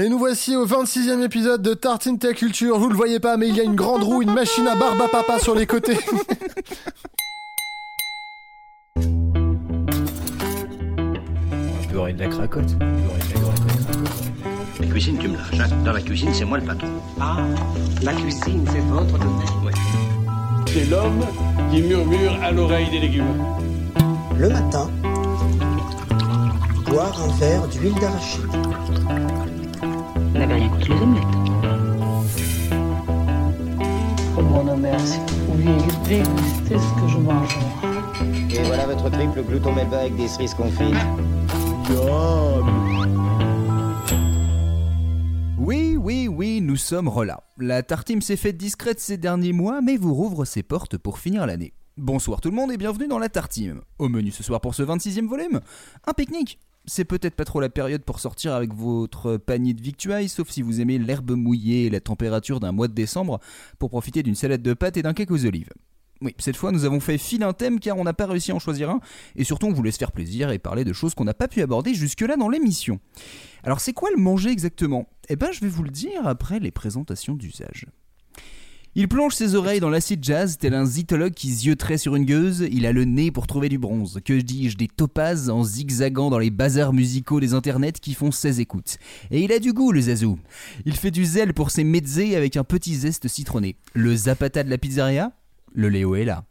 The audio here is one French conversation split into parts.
Et nous voici au 26e épisode de Tartine Ta Culture. Vous le voyez pas, mais il y a une grande roue, une machine à barbe à papa sur les côtés. beurrer de la cracotte. Beurrer de la cracotte. La cuisine, tu me lâches. hein. Dans la cuisine, c'est moi le patron. Ah, la cuisine, c'est votre domaine. Ouais. C'est l'homme qui murmure à l'oreille des légumes. Le matin, boire un verre d'huile d'arachide. Vous n'avez rien contre les omelettes. Oh mon merci. Oui, détestez ce que je mange. Et voilà votre triple glouton melba avec des cerises confites. Oui, oui, oui, nous sommes relà. La tartine s'est faite discrète ces derniers mois, mais vous rouvre ses portes pour finir l'année. Bonsoir tout le monde et bienvenue dans la tartine. Au menu ce soir pour ce 26e volume, un pique-nique. C'est peut-être pas trop la période pour sortir avec votre panier de victuailles, sauf si vous aimez l'herbe mouillée et la température d'un mois de décembre, pour profiter d'une salade de pâtes et d'un cake aux olives. Oui, cette fois nous avons fait fil un thème car on n'a pas réussi à en choisir un, et surtout on voulait se faire plaisir et parler de choses qu'on n'a pas pu aborder jusque-là dans l'émission. Alors c'est quoi le manger exactement? Eh ben je vais vous le dire après les présentations d'usage. Il plonge ses oreilles dans l'acide jazz tel un zytologue qui zioterait sur une gueuse, il a le nez pour trouver du bronze, que dis-je, des topazes en zigzagant dans les bazars musicaux des internets qui font 16 écoutes. Et il a du goût le zazou. Il fait du zèle pour ses mezzés avec un petit zeste citronné. Le zapata de la pizzeria? Le Léo est là.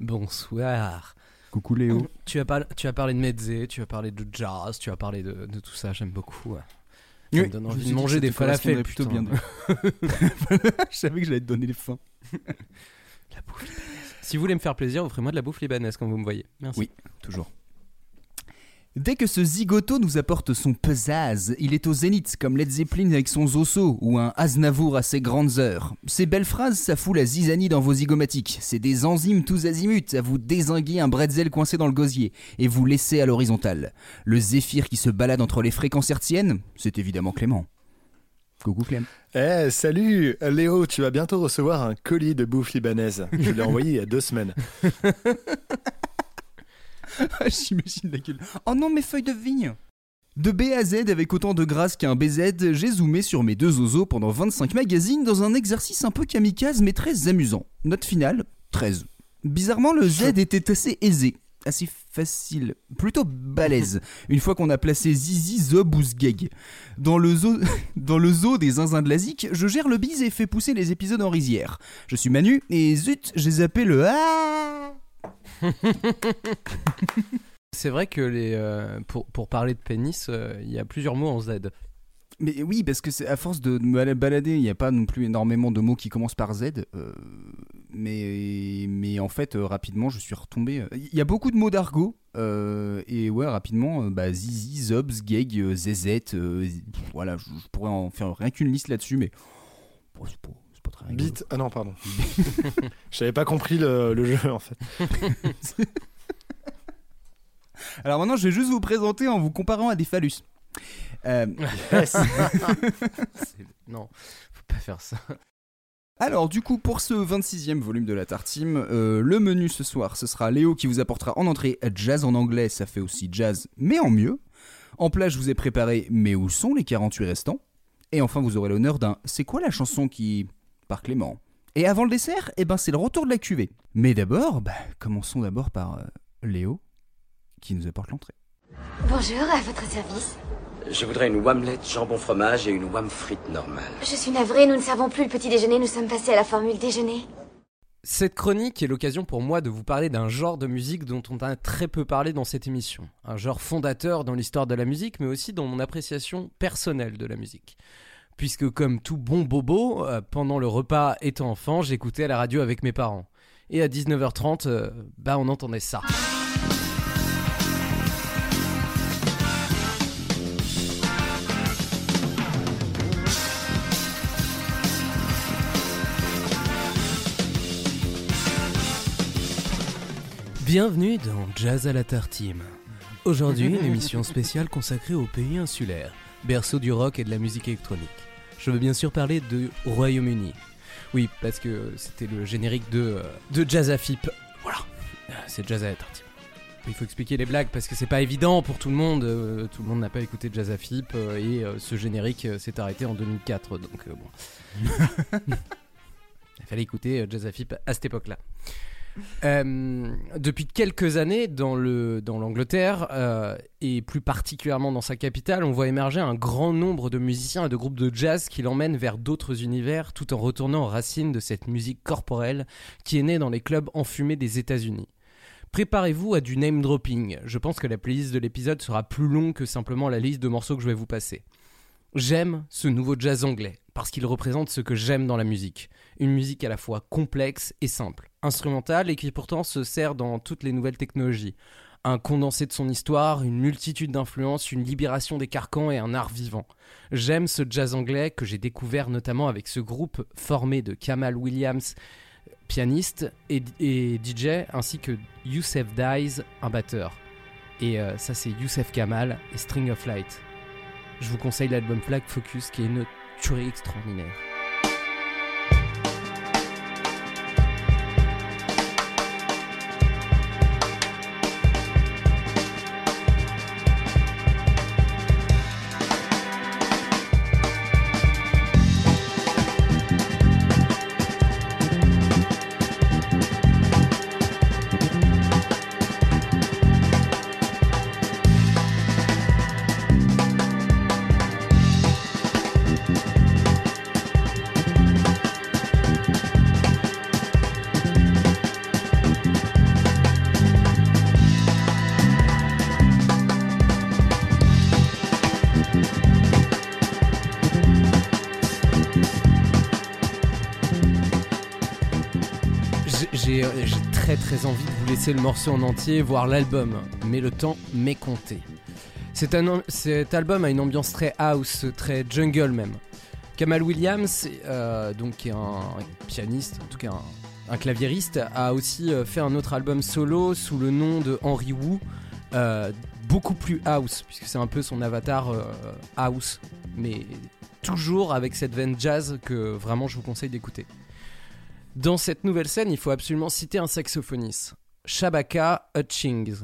Bonsoir. Coucou Léo. Tu as, parlé, tu as parlé de mezze, tu as parlé de jazz, tu as parlé de, de tout ça, j'aime beaucoup. Ça Oui, me donne envie de manger des falafels plutôt bien. je savais que j'allais te donner les fins. La bouffe libanaise. Si vous voulez me faire plaisir, offrez-moi de la bouffe libanaise quand vous me voyez. Merci. Oui, toujours. Dès que ce zigoto nous apporte son pesaz, il est au zénith comme Led Zeppelin avec son Zosso ou un Aznavour à ses grandes heures. Ces belles phrases, ça fout la zizanie dans vos zygomatiques. C'est des enzymes tous azimuts à vous désinguer un bretzel coincé dans le gosier et vous laisser à l'horizontale. Le zéphyr qui se balade entre les fréquences hertziennes, c'est évidemment Clément. Coucou Clem. Eh, salut Léo, tu vas bientôt recevoir un colis de bouffe libanaise. Je l'ai envoyé il y a deux semaines. J'imagine la gueule. Oh non, mes feuilles de vigne De B à Z, avec autant de grâce qu'un BZ, j'ai zoomé sur mes deux oiseaux pendant 25 magazines dans un exercice un peu kamikaze mais très amusant. Note finale, 13. Bizarrement, le Z était assez aisé. Assez facile, plutôt balèze, une fois qu'on a placé Zizi, Zob ou Zgeg. Dans le zoo, dans le zoo des zinzins de la zik, je gère le bise et fais pousser les épisodes en rizière. Je suis Manu, et zut, j'ai zappé le Ah C'est vrai que les, euh, pour, pour parler de pénis, euh, il y a plusieurs mots en Z. Mais oui, parce que à force de me balader, il n'y a pas non plus énormément de mots qui commencent par Z. euh, mais, mais en fait, rapidement, je suis retombé. Il y a beaucoup de mots d'argot. et ouais, rapidement, bah, Zizi, Zobs, Geg, euh, Zezet. euh, z- pff, voilà, je, pourrais en faire rien qu'une liste là-dessus, mais. bon, c'est pas, Bite. Ah non, pardon. J'avais pas compris le, le jeu en fait. Alors maintenant, je vais juste vous présenter en vous comparant à des phallus. Euh, C'est- non, faut pas faire ça. Alors du coup pour ce 26e volume de la Tartime, euh, le menu ce soir ce sera Léo qui vous apportera en entrée jazz en anglais, ça fait aussi jazz mais en mieux. En plat je vous ai préparé mais où sont les 48 restants? Et enfin vous aurez l'honneur d'un c'est quoi la chanson qui... par Clément. Et avant le dessert, eh ben c'est le retour de la cuvée. Mais d'abord, bah, commençons d'abord par euh, Léo qui nous apporte l'entrée. Bonjour, à votre service. Je voudrais une whamlette jambon fromage et une wham frite normale. Je suis navrée, nous ne servons plus le petit déjeuner, nous sommes passés à la formule déjeuner. Cette chronique est l'occasion pour moi de vous parler d'un genre de musique dont on a très peu parlé dans cette émission. Un genre fondateur dans l'histoire de la musique, mais aussi dans mon appréciation personnelle de la musique. Puisque comme tout bon bobo, euh, pendant le repas étant enfant, j'écoutais à la radio avec mes parents. Et à 19h30, euh, bah on entendait ça. Bienvenue dans Jazz à la Tartime. Aujourd'hui, une émission spéciale consacrée aux pays insulaires, berceau du rock et de la musique électronique. Je veux bien sûr parler de Royaume-Uni. Oui, parce que c'était le générique de, euh, de Jazz à Fip. Voilà, Euh, c'est Jazz à. Il faut expliquer les blagues parce que c'est pas évident pour tout le monde. euh, tout le monde n'a pas écouté Jazz euh, et euh, ce générique s'est arrêté en 2004. Donc bon. Il fallait écouter Jazz Afip à cette époque-là. Euh, depuis quelques années, dans le dans l'Angleterre euh, et plus particulièrement dans sa capitale, on voit émerger un grand nombre de musiciens et de groupes de jazz qui l'emmènent vers d'autres univers, tout en retournant aux racines de cette musique corporelle qui est née dans les clubs enfumés des États-Unis. Préparez-vous à du name dropping. Je pense que la playlist de l'épisode sera plus longue que simplement la liste de morceaux que je vais vous passer. J'aime ce nouveau jazz anglais parce qu'il représente ce que j'aime dans la musique. Une musique à la fois complexe et simple, instrumentale et qui pourtant se sert dans toutes les nouvelles technologies. Un condensé de son histoire, une multitude d'influences, une libération des carcans et un art vivant. J'aime ce jazz anglais que j'ai découvert notamment avec ce groupe formé de Kamal Williams, pianiste et, DJ, ainsi que Youssef Dies, un batteur. Et euh, ça c'est Youssef Kamal et String of Light. Je vous conseille l'album Flag Focus qui est une tuerie extraordinaire. J'ai- très très envie de vous laisser le morceau en entier, voir l'album, mais le temps m'est compté. Cet album a une ambiance très house, très jungle même. Kamal Williams, euh, donc qui est un pianiste, en tout cas un, un claviériste, a aussi euh, fait un autre album solo sous le nom de Henry Wu, euh, beaucoup plus house, puisque c'est un peu son avatar house, mais toujours avec cette veine jazz que vraiment je vous conseille d'écouter. Dans cette nouvelle scène, il faut absolument citer un saxophoniste, Shabaka Hutchings.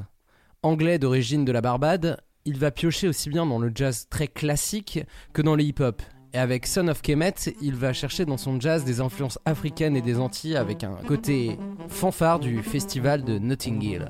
Anglais d'origine de la Barbade, il va piocher aussi bien dans le jazz très classique que dans le hip-hop. Et avec Son of Kemet, il va chercher dans son jazz des influences africaines et des Antilles avec un côté fanfare du festival de Notting Hill.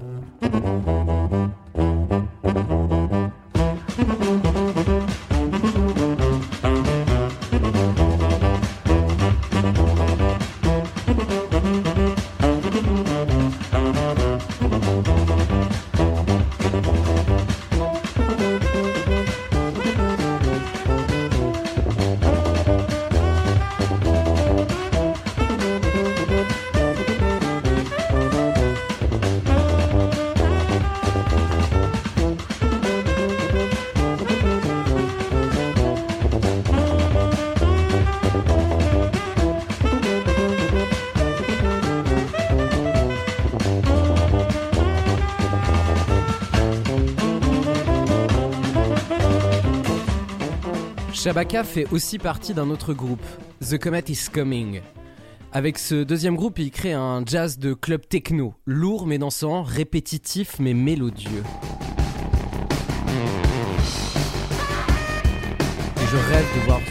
Shabaka fait aussi partie d'un autre groupe, The Comet is Coming. Avec ce deuxième groupe, il crée un jazz de club techno, lourd mais dansant, répétitif mais mélodieux. Je rêve de voir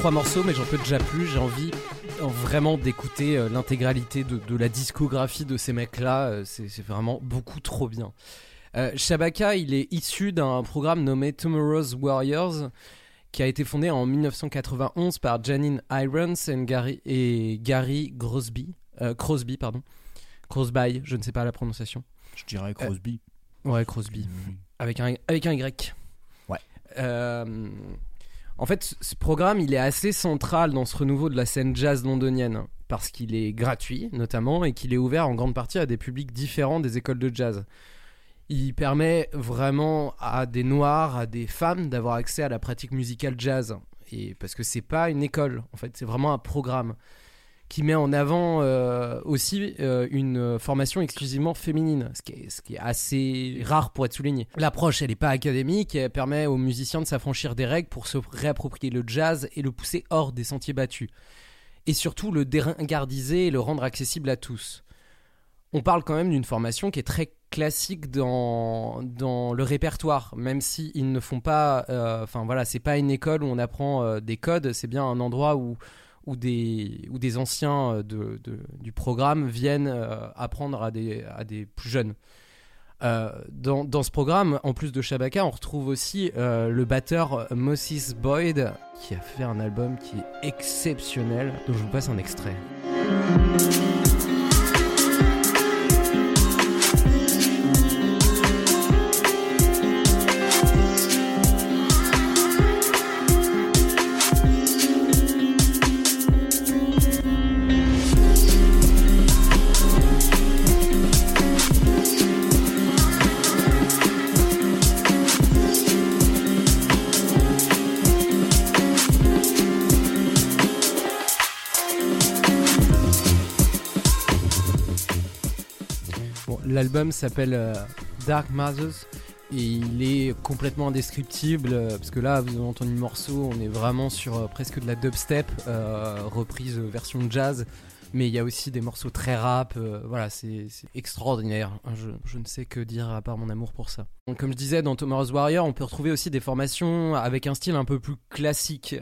trois morceaux, mais j'en peux déjà plus. J'ai envie euh, vraiment d'écouter euh, l'intégralité de, de la discographie de ces mecs-là. Euh, C'est vraiment beaucoup trop bien. Euh, Shabaka, il est issu d'un programme nommé Tomorrow's Warriors, qui a été fondé en 1991 par Janine Irons and Gary, et Gary Crosby, euh, Crosby pardon. Crosby, je ne sais pas la prononciation. Je dirais Crosby. Ouais, Crosby. Avec un, avec un Y. Ouais. Euh, en fait, ce- programme, il est assez central dans ce renouveau de la scène jazz londonienne. Parce qu'il est gratuit, notamment, et qu'il est ouvert en grande partie à des publics différents des écoles de jazz. Il permet vraiment à des noirs, à des femmes d'avoir accès à la pratique musicale jazz. Et parce que c'est pas une école, en fait, c'est vraiment un programme qui met en avant euh, aussi euh, une formation exclusivement féminine, ce qui, est, assez rare pour être souligné. L'approche, elle n'est pas académique, elle permet aux musiciens de s'affranchir des règles pour se réapproprier le jazz et le pousser hors des sentiers battus. Et surtout le déringardiser et le rendre accessible à tous. On parle quand même d'une formation qui est très classique dans, le répertoire, même si ils ne font pas, euh, enfin voilà, c'est pas une école où on apprend euh, des codes, c'est bien un endroit où où des, où des anciens euh, de, du programme viennent euh, apprendre à des, à des plus jeunes. Euh, dans, dans ce programme, en plus de Shabaka, on retrouve aussi le batteur Moses Boyd qui a fait un album qui est exceptionnel, dont je vous passe un extrait. L'album s'appelle euh, Dark Mothers et il est complètement indescriptible euh, parce que là vous avez entendu le morceau, on est vraiment sur euh, presque de la dubstep reprise version jazz. Mais il y a aussi des morceaux très rap, voilà, c'est extraordinaire. Je, je ne sais que dire à part mon amour pour ça. Comme je disais, dans Tomorrow's Warrior, on peut retrouver aussi des formations avec un style un peu plus classique,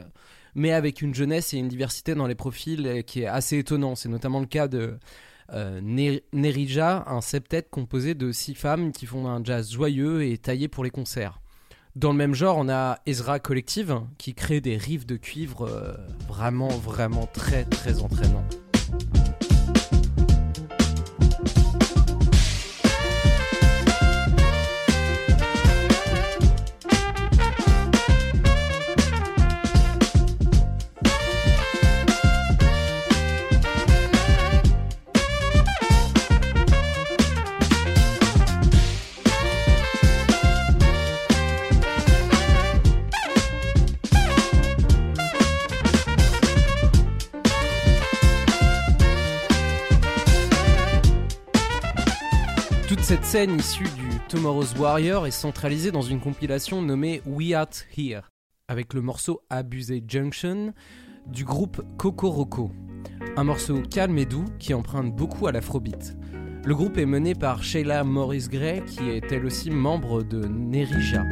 mais avec une jeunesse et une diversité dans les profils qui est assez étonnant. C'est notamment le cas de euh, Ne- Nerija, un septet composé de six femmes qui font un jazz joyeux et taillé pour les concerts. Dans le même genre, on a Ezra Collective qui crée des riffs de cuivre euh, vraiment, vraiment très, très entraînants. Cette scène issue du Tomorrow's Warrior est centralisée dans une compilation nommée We Art Here, avec le morceau Abusé Junction du groupe Kokoroko. Un morceau calme et doux qui emprunte beaucoup à l'afrobeat. Le groupe est mené par Sheila Morris Gray, qui est elle aussi membre de Nerija.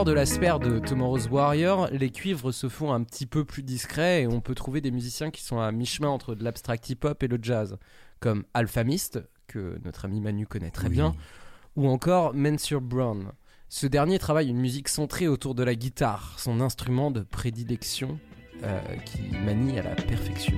Dehors de la sphère de Tomorrow's Warrior, les cuivres se font un petit peu plus discrets et on peut trouver des musiciens qui sont à mi-chemin entre de l'abstract hip-hop et le jazz, comme Alphamist, que notre ami Manu connaît très bien, ou encore Mansur Brown. Ce dernier travaille une musique centrée autour de la guitare, son instrument de prédilection, euh, qui manie à la perfection.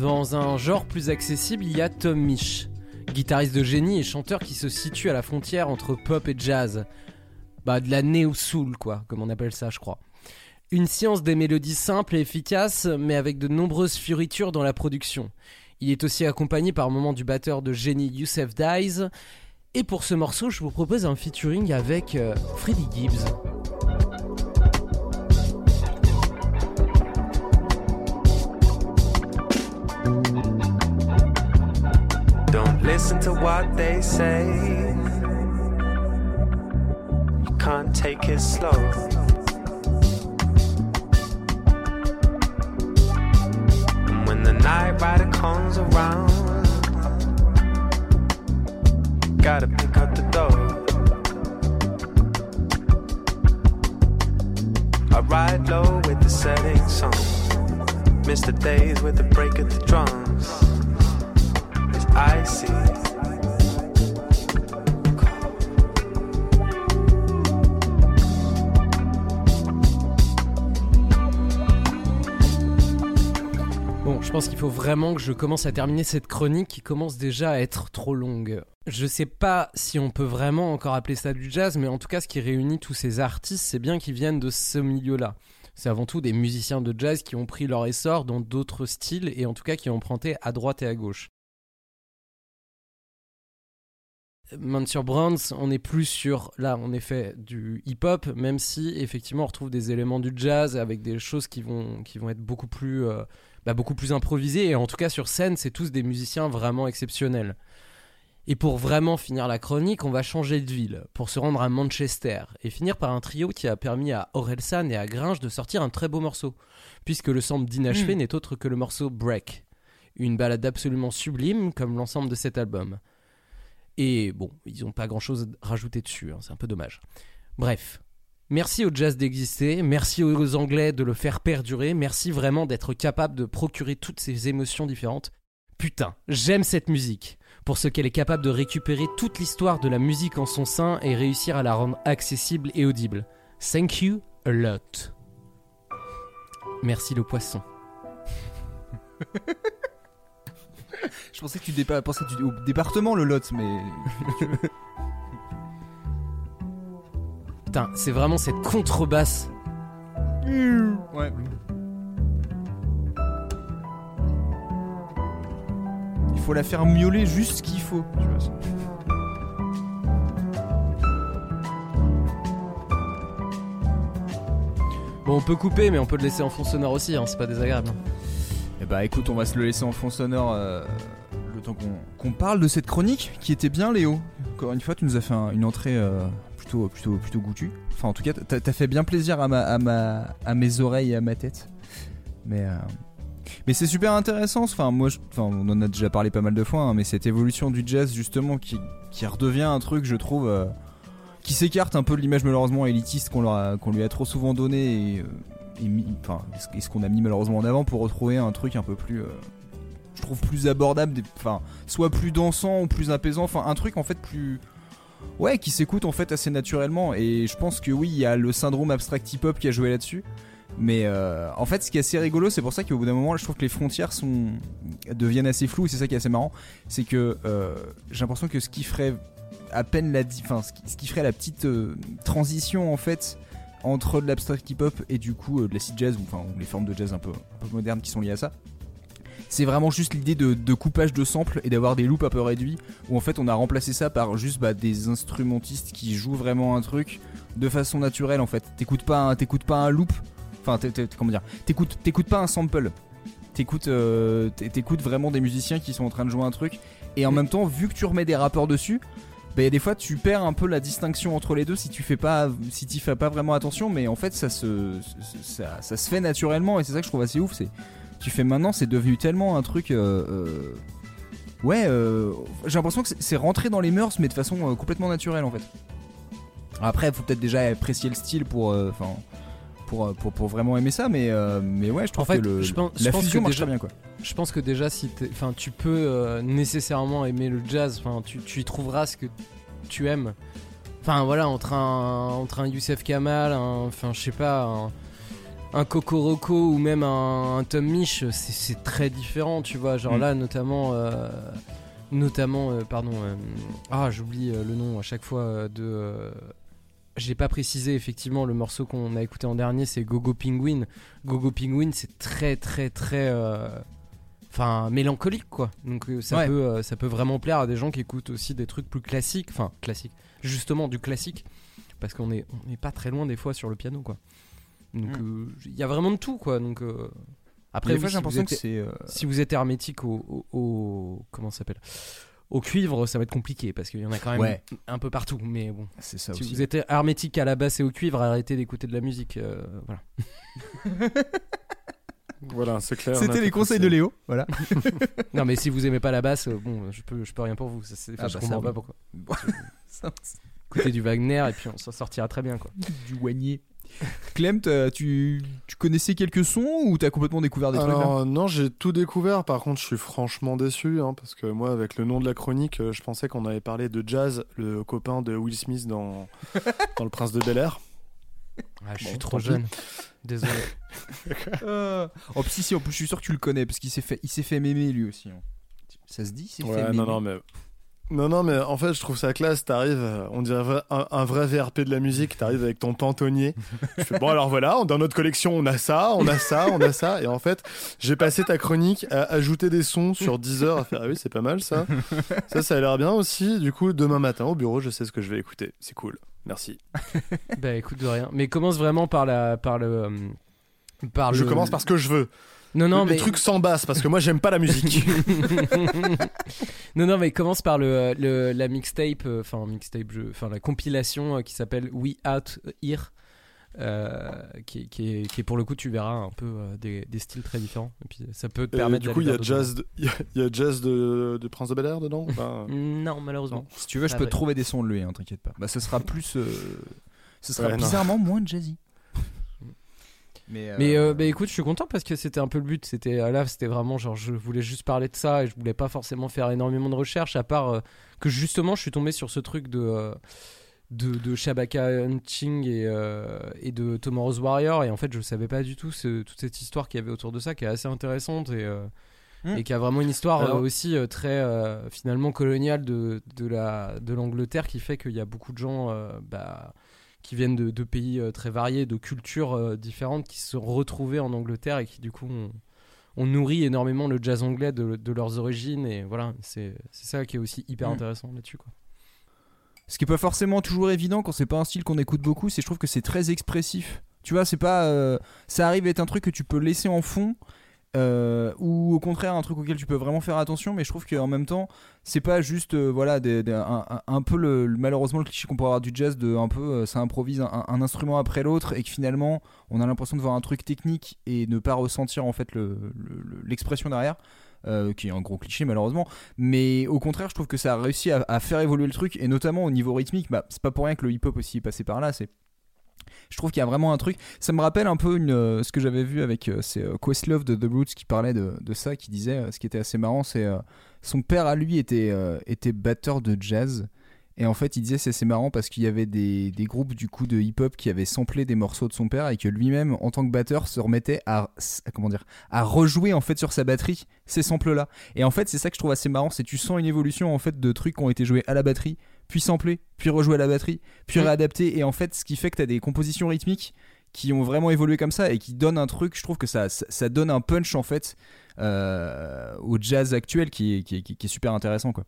Dans un genre plus accessible, il y a Tom Misch, guitariste de génie et chanteur qui se situe à la frontière entre pop et jazz. Bah, de la néo-soul, quoi, comme on appelle ça, je crois. Une science des mélodies simples et efficaces, mais avec de nombreuses fioritures dans la production. Il est aussi accompagné par moments du batteur de génie Youssef Dies. Et pour ce morceau, je vous propose un featuring avec euh, Freddie Gibbs. Listen to what they say. You can't take it slow. And when the night rider comes around, gotta pick up the dough. I ride low with the setting sun. Miss the days with the break of the drums. Bon, je pense qu'il faut vraiment que je commence à terminer cette chronique qui commence déjà à être trop longue. Je sais pas si on peut vraiment encore appeler ça du jazz, mais en tout cas, ce qui réunit tous ces artistes, c'est bien qu'ils viennent de ce milieu-là. C'est avant tout des musiciens de jazz qui ont pris leur essor dans d'autres styles et en tout cas qui ont emprunté à droite et à gauche. Monsieur Brands, on est plus sur, là, en effet, du hip-hop, même si, effectivement, on retrouve des éléments du jazz avec des choses qui vont, qui vont être beaucoup plus, euh, bah, beaucoup plus improvisées. Et en tout cas, sur scène, c'est tous des musiciens vraiment exceptionnels. Et pour vraiment finir la chronique, on va changer de ville, pour se rendre à Manchester, et finir par un trio qui a permis à Orelsan et à Gringe de sortir un très beau morceau, puisque le sample d'inachevé Mm. n'est autre que le morceau Break, une balade absolument sublime comme l'ensemble de cet album. Et bon, ils n'ont pas grand chose à rajouter dessus, hein, c'est un peu dommage. Bref, merci au jazz d'exister, merci aux Anglais de le faire perdurer, merci vraiment d'être capable de procurer toutes ces émotions différentes. Putain, j'aime cette musique, pour ce qu'elle est capable de récupérer toute l'histoire de la musique en son sein et réussir à la rendre accessible et audible. Thank you a lot. Merci le poisson. Je pensais que tu dépa- pensais au département le Lot, mais. Putain, c'est vraiment cette contrebasse. Ouais. Il faut la faire miauler juste ce qu'il faut. Tu vois, ça. Bon, on peut couper, mais on peut le laisser en fond sonore aussi, hein, c'est pas désagréable. Bah écoute, on va se le laisser en fond sonore euh, le temps qu'on parle de cette chronique qui était bien, Léo. Encore une fois, tu nous as fait un- une entrée euh, plutôt, plutôt, plutôt goûtue. Enfin, en tout cas, t'as fait bien plaisir à, ma, à, ma, à mes oreilles et à ma tête. Mais, euh, mais c'est super intéressant. Enfin, moi, je- enfin, on en a déjà parlé pas mal de fois, hein, mais cette évolution du jazz, justement, qui, qui redevient un truc, je trouve. euh, qui s'écarte un peu de l'image malheureusement élitiste qu'on lui a trop souvent donné et, euh, et mis- enfin, ce- et ce qu'on a mis malheureusement en avant pour retrouver un truc un peu plus, euh, je trouve plus abordable, des- enfin, soit plus dansant ou plus apaisant, enfin un truc en fait plus, ouais, qui s'écoute en fait assez naturellement. Et je pense que oui, il y a le syndrome abstract hip hop qui a joué là-dessus. Mais euh, en fait, ce qui est assez rigolo, c'est pour ça qu'au bout d'un moment, je trouve que les frontières sont deviennent assez floues. Et c'est ça qui est assez marrant, c'est que euh, j'ai l'impression que ce qui ferait à peine la, enfin, ce qui, ferait la petite transition en fait entre de l'abstract hip-hop et du coup euh, de l'acid jazz ou enfin ou les formes de jazz un peu, un peu modernes qui sont liées à ça. C'est vraiment juste l'idée de, de coupage de samples et d'avoir des loops un peu réduits où en fait on a remplacé ça par juste bah, des instrumentistes qui jouent vraiment un truc de façon naturelle en fait. T'écoutes pas, un- t'écoutes pas un loop, enfin comment dire, t'écoutes, t'écoutes pas un sample. T'écoutes, euh, t'é- t'écoutes vraiment des musiciens qui sont en train de jouer un truc et en même temps vu que tu remets des rappeurs dessus, a des fois tu perds un peu la distinction entre les deux si tu fais pas si tu fais pas vraiment attention mais en fait ça se ça, se fait naturellement et c'est ça que je trouve assez ouf c'est tu fais maintenant c'est devenu tellement un truc euh, euh, ouais euh, j'ai l'impression que c'est- rentré dans les mœurs mais de façon euh, complètement naturelle en fait. Après faut peut-être déjà apprécier le style pour euh, enfin pour, euh, pour, pour vraiment aimer ça mais euh, mais ouais je trouve En fait, que le, je pense, je la pense fusion que marche déjà, très bien quoi Je pense que déjà, si enfin, tu peux euh, nécessairement aimer le jazz. Enfin, tu, tu y trouveras ce que tu aimes. Enfin, voilà, entre un, entre un Youssef Kamal, un- enfin, je sais pas, un, un Cocoroco ou même un, un Tom Misch, c'est- très différent, tu vois. Genre Mm. là, notamment, euh, notamment, pardon, ah, j'oublie le nom à chaque fois de. J'ai pas précisé effectivement le morceau qu'on a écouté en dernier, c'est Gogo Penguin. Gogo Penguin, c'est très très très, euh, enfin mélancolique quoi. Donc euh, ça Ouais. peut, euh, ça peut vraiment plaire à des gens qui écoutent aussi des trucs plus classiques, enfin classiques, justement du classique, parce qu'on est, on est pas très loin des fois sur le piano quoi. Donc il y a vraiment de tout quoi. Donc après, Des oui, fois, j'ai si vous que si vous êtes hermétique au, au, au- comment ça s'appelle? Au cuivre, ça va être compliqué parce qu'il y en a quand même Ouais. un peu partout. Mais bon, C'est ça si aussi. vous êtes hermétique à la basse et au cuivre, arrêtez d'écouter de la musique. euh, voilà. Voilà, c'est clair. C'était les conseils de. Léo. Voilà. non, mais si vous aimez pas la basse, euh, bon, je peux, je peux rien pour vous. Ça, enfin, Ah je bah, comprends ça, pas pourquoi. Écoutez du Wagner et puis on s'en sortira très bien quoi. du wagné. Clem, tu, tu connaissais quelques sons ou t'as complètement découvert des trucs là? Alors, non, j'ai tout découvert. Par contre, je suis franchement déçu hein, parce que moi, avec le nom de la chronique, euh, je pensais qu'on avait parlé de Jazz, le copain de Will Smith dans, dans Le Prince de Bel Air. Ah, je Bon, suis trop jeune. Désolé. Euh, Oh, si, si, en plus, je suis sûr que tu le connais parce qu'il s'est fait, il s'est fait mémer lui aussi. hein. Ça se dit, il s'est fait Ouais, mémer. non, non, mais. Non, non, mais en fait, je trouve ça classe. T'arrives, euh, on dirait vrai- un, un vrai VRP de la musique. T'arrives avec ton pantonnier. Je fais, bon, alors voilà, dans notre collection, on a ça, on a ça, on a ça. Et en fait, j'ai passé ta chronique à ajouter des sons sur 10 heures à faire, ah oui, c'est pas mal ça. Ça, ça a l'air bien aussi. Du coup, demain matin au bureau, je sais ce que je vais écouter. C'est cool. Merci. bah écoute de rien. Mais commence vraiment par la, par le, euh, par Je le- commence par ce que je veux. Non non les mais trucs sans basse, parce que moi, j'aime pas la musique. non, non, mais commence par le, le- la mixtape, euh, enfin mixtape, enfin la compilation euh, qui s'appelle We Out Here, euh, qui, qui est, qui est pour le coup, tu verras un peu euh, des, des styles très différents. Et puis ça peut te Et permettre. du coup, il y a jazz, de, il y a- il y a jazz de, de Prince de Bel Air dedans Non, malheureusement. Si tu veux, je peux te trouver des sons de lui, hein, t'inquiète pas. Bah, ce sera plus. euh, Ce sera Ouais, non. bizarrement moins jazzy. Mais, euh, Mais euh, bah, écoute, je suis content parce que c'était un peu le but. C'était là, c'était vraiment genre, je voulais juste parler de ça et je voulais pas forcément faire énormément de recherches à part euh, que justement, je suis tombé sur ce truc de de, de Shabaka Hunting et, et de Tomorrow's Warrior et en fait, je savais pas du tout ce- toute cette histoire qu'il y avait autour de ça qui est assez intéressante et Hmm. et qui a vraiment une histoire Alors- aussi très finalement coloniale de de la de l'Angleterre qui fait qu'il y a beaucoup de gens bah, qui viennent de, de pays euh, très variés, de cultures euh, différentes, qui se sont retrouvés en Angleterre et qui du coup ont, ont nourri énormément le jazz anglais de, de leurs origines. Et voilà, c'est c'est ça qui est aussi hyper Mm. intéressant là-dessus. quoi. Ce qui est pas forcément toujours évident quand c'est pas un style qu'on écoute beaucoup, c'est je trouve que c'est très expressif. Tu vois, c'est pas. euh, ça arrive à être un truc que tu peux laisser en fond. Euh, ou au contraire un truc auquel tu peux vraiment faire attention mais je trouve qu'en même temps c'est pas juste euh, voilà un, peu le, malheureusement le cliché qu'on peut avoir du jazz de un peu euh, ça improvise un, instrument après l'autre et que finalement on a l'impression de voir un truc technique et ne pas ressentir en fait le- le- le- l'expression derrière qui est un gros cliché malheureusement. Mais au contraire je trouve que ça a réussi à, à faire évoluer le truc et notamment au niveau rythmique bah, c'est pas pour rien que le hip hop aussi est passé par là c'est je trouve qu'il y a vraiment un truc. Ça me rappelle un peu euh, ce que j'avais vu avec euh, c'est euh, Questlove de The Roots qui parlait de, ça qui disait ce qui était assez marrant c'est son père à lui était, était batteur de jazz. Et en fait il disait c'est assez marrant parce qu'il y avait des, des groupes du coup de hip hop qui avaient samplé des morceaux de son père et que lui-même en tant que batteur se remettait à, à- comment dire à rejouer en fait sur sa batterie ces samples là et en fait c'est ça que je trouve assez marrant c'est tu sens une évolution en fait de trucs qui ont été joués à la batterie puis samplés puis rejoués à la batterie puis Mm. réadaptés et en fait ce qui fait que tu as des compositions rythmiques qui ont vraiment évolué comme ça et qui donnent un truc je trouve que ça, ça, ça donne un punch en fait euh, au jazz actuel qui est, qui, est, qui est super intéressant quoi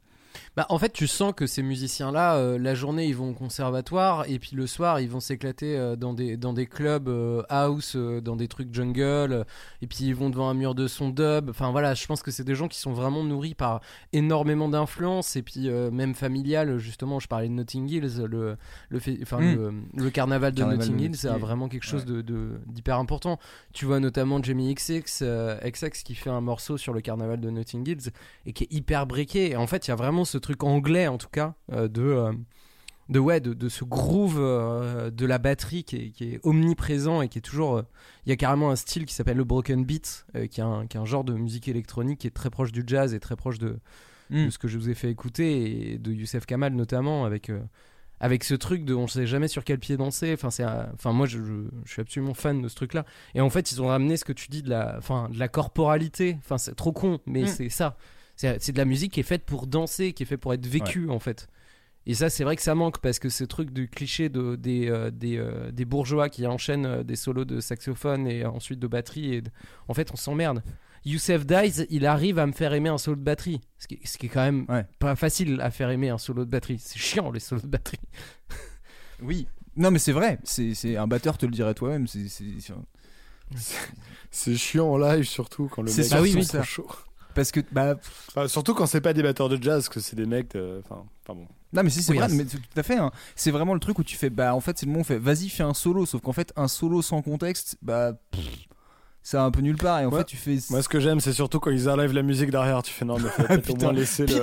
Bah, en fait, tu sens que ces musiciens-là, euh, la journée, ils vont au conservatoire et puis le soir, ils vont s'éclater euh, dans, des, dans des clubs euh, house, dans des trucs jungle, et puis ils vont devant un mur de son dub. Enfin voilà, je pense que c'est des gens qui sont vraiment nourris par énormément d'influences et puis même familiales. Justement, je parlais de Notting Hills, le, le, fait- enfin, Mm. le, le carnaval de Carnaval Notting Hills, c'est Hill. vraiment quelque chose Ouais. de- de- d'hyper important. Tu vois notamment Jamie XX, XX qui fait un morceau sur le carnaval de Notting Hills et qui est hyper briqué. Et en fait, il y a vraiment ce truc anglais, en tout cas, euh, de, euh, de, ouais, de, de ce groove euh, de la batterie qui est, qui est omniprésent et qui est toujours. euh, Il y a carrément un style qui s'appelle le broken beat, euh, qui, est un, qui est un genre de musique électronique qui est très proche du jazz et très proche de, Mm. de ce que je vous ai fait écouter et de Youssef Kamal notamment avec. euh, avec ce truc de on sait jamais sur quel pied danser. Enfin, c'est, enfin moi, je, je- je suis absolument fan de ce truc-là. Et en fait, ils ont ramené ce que tu dis de la, enfin, de la corporalité. Enfin, c'est trop con, mais Mm. c'est ça. C'est, c'est de la musique qui est faite pour danser, qui est faite pour être vécue, en fait. Et ça, c'est vrai que ça manque parce que ce truc du cliché de, des, euh, des, euh, des bourgeois qui enchaînent euh, des solos de saxophone et ensuite de batterie, et de- en fait, on s'emmerde. Youssef Dies, il arrive à me faire aimer un solo de batterie. Ce qui, ce qui est quand même Ouais. pas facile à faire aimer un solo de batterie. C'est chiant les solos de batterie. Oui. Non, mais c'est vrai. C'est c'est- un batteur te le dirait toi-même. C'est c'est- c'est- C'est chiant en live, surtout quand le C'est mec est ça. trop chaud. Parce que bah Enfin, surtout quand c'est pas des batteurs de jazz, que c'est des mecs. de- Enfin, enfin bon. Non mais si c'est Oui, vrai, mais tout à fait. hein. C'est vraiment le truc où tu fais, bah en fait c'est le moment où on fait, vas-y fais un solo, sauf qu'en fait un solo sans contexte, bah pff, ça va un peu nulle part et en Ouais. fait tu fais. Moi, ce que j'aime, c'est surtout quand ils enlèvent la musique derrière. Tu fais non, mais faut peut-être au moins laisser le...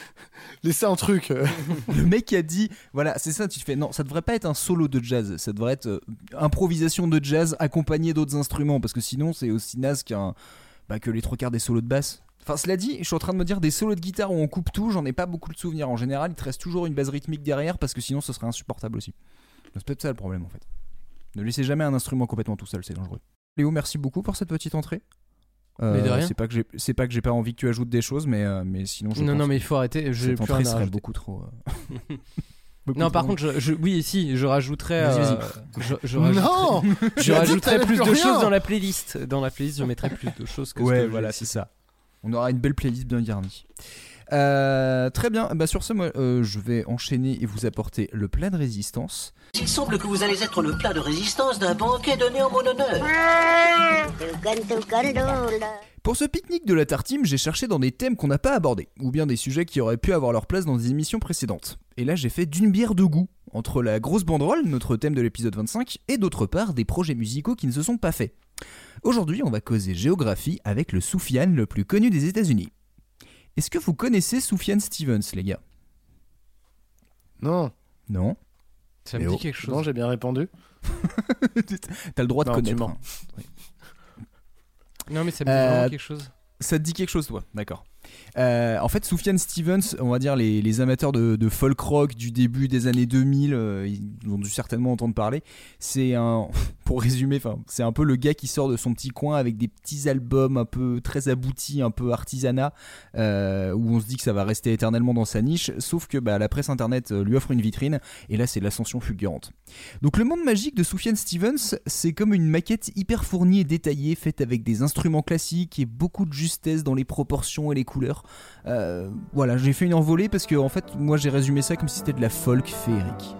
laisser un truc. le mec qui a dit, voilà c'est ça, tu te fais, non ça devrait pas être un solo de jazz, ça devrait être euh, improvisation de jazz accompagné d'autres instruments parce que sinon c'est aussi naze qu'un, bah, que les trois quarts des solos de basse. Enfin, cela dit, je suis en train de me dire des solos de guitare où on coupe tout, j'en ai pas beaucoup de souvenirs. En général, il te reste toujours une base rythmique derrière parce que sinon ce serait insupportable aussi. C'est peut-être ça le problème en fait. Ne laissez jamais un instrument complètement tout seul, c'est dangereux. Léo, merci beaucoup pour cette petite entrée. Euh. C'est pas que j'ai, c'est pas que j'ai pas envie que tu ajoutes des choses, mais euh, mais sinon je Non, pense non, mais il faut arrêter. Je plus entrée rien serait beaucoup trop. euh, beaucoup Non, par contre, je, je- oui, si, je rajouterais. Vas-y, vas-y. euh, je, je rajouterais, Non je rajouterais plus de choses dans la playlist. Dans la playlist, je mettrais plus de choses que ce Ouais, que voilà, c'est ça. On aura une belle playlist bien garnie. Euh, très bien, bah sur ce, moi, euh, je vais enchaîner et vous apporter le plat de résistance. Il semble que vous allez être le plat de résistance d'un banquet donné en mon honneur. Pour ce pique-nique de la tartine, j'ai cherché dans des thèmes qu'on n'a pas abordés, ou bien des sujets qui auraient pu avoir leur place dans des émissions précédentes. Et là, j'ai fait d'une bière de goût, entre la grosse banderole, notre thème de l'épisode 25, et d'autre part des projets musicaux qui ne se sont pas faits. Aujourd'hui, on va causer géographie avec le Soufiane le plus connu des États-Unis. Est-ce que vous connaissez Soufiane Stevens, les gars? Non. Non Ça me dit quelque chose. Non, j'ai bien répondu. T'as le droit de tu connaître. mens. hein. Non, mais ça me dit Euh, vraiment quelque chose. Ça te dit quelque chose, toi D'accord. Euh, en fait, Soufiane Stevens, on va dire les, amateurs de, folk rock du début des années 2000, euh, ils ont dû certainement entendre parler. C'est un, pour résumer, c'est un peu le gars qui sort de son petit coin avec des petits albums un peu très aboutis, un peu artisanat, euh, où on se dit que ça va rester éternellement dans sa niche. Sauf que bah, la presse internet lui offre une vitrine, et là, c'est l'ascension fulgurante. Donc, le monde magique de Soufiane Stevens, c'est comme une maquette hyper fournie et détaillée, faite avec des instruments classiques et beaucoup de justesse dans les proportions et les couleurs. Euh, voilà, j'ai fait une envolée parce que en fait, moi j'ai résumé ça comme si c'était de la folk féerique.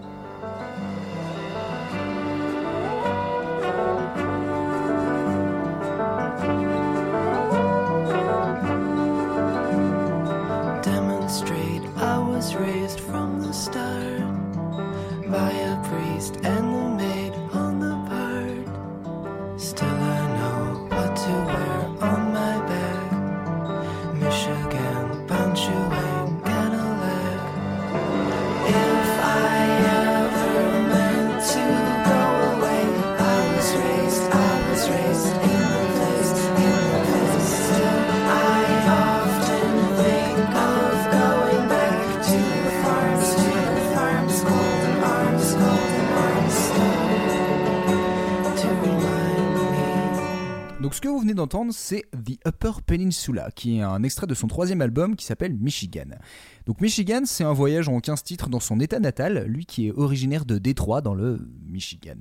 Donc ce que vous venez d'entendre, c'est The Upper Peninsula, qui est un extrait de son troisième album qui s'appelle Michigan. Donc Michigan, c'est un voyage en 15 titres dans son état natal, lui qui est originaire de Détroit dans le Michigan.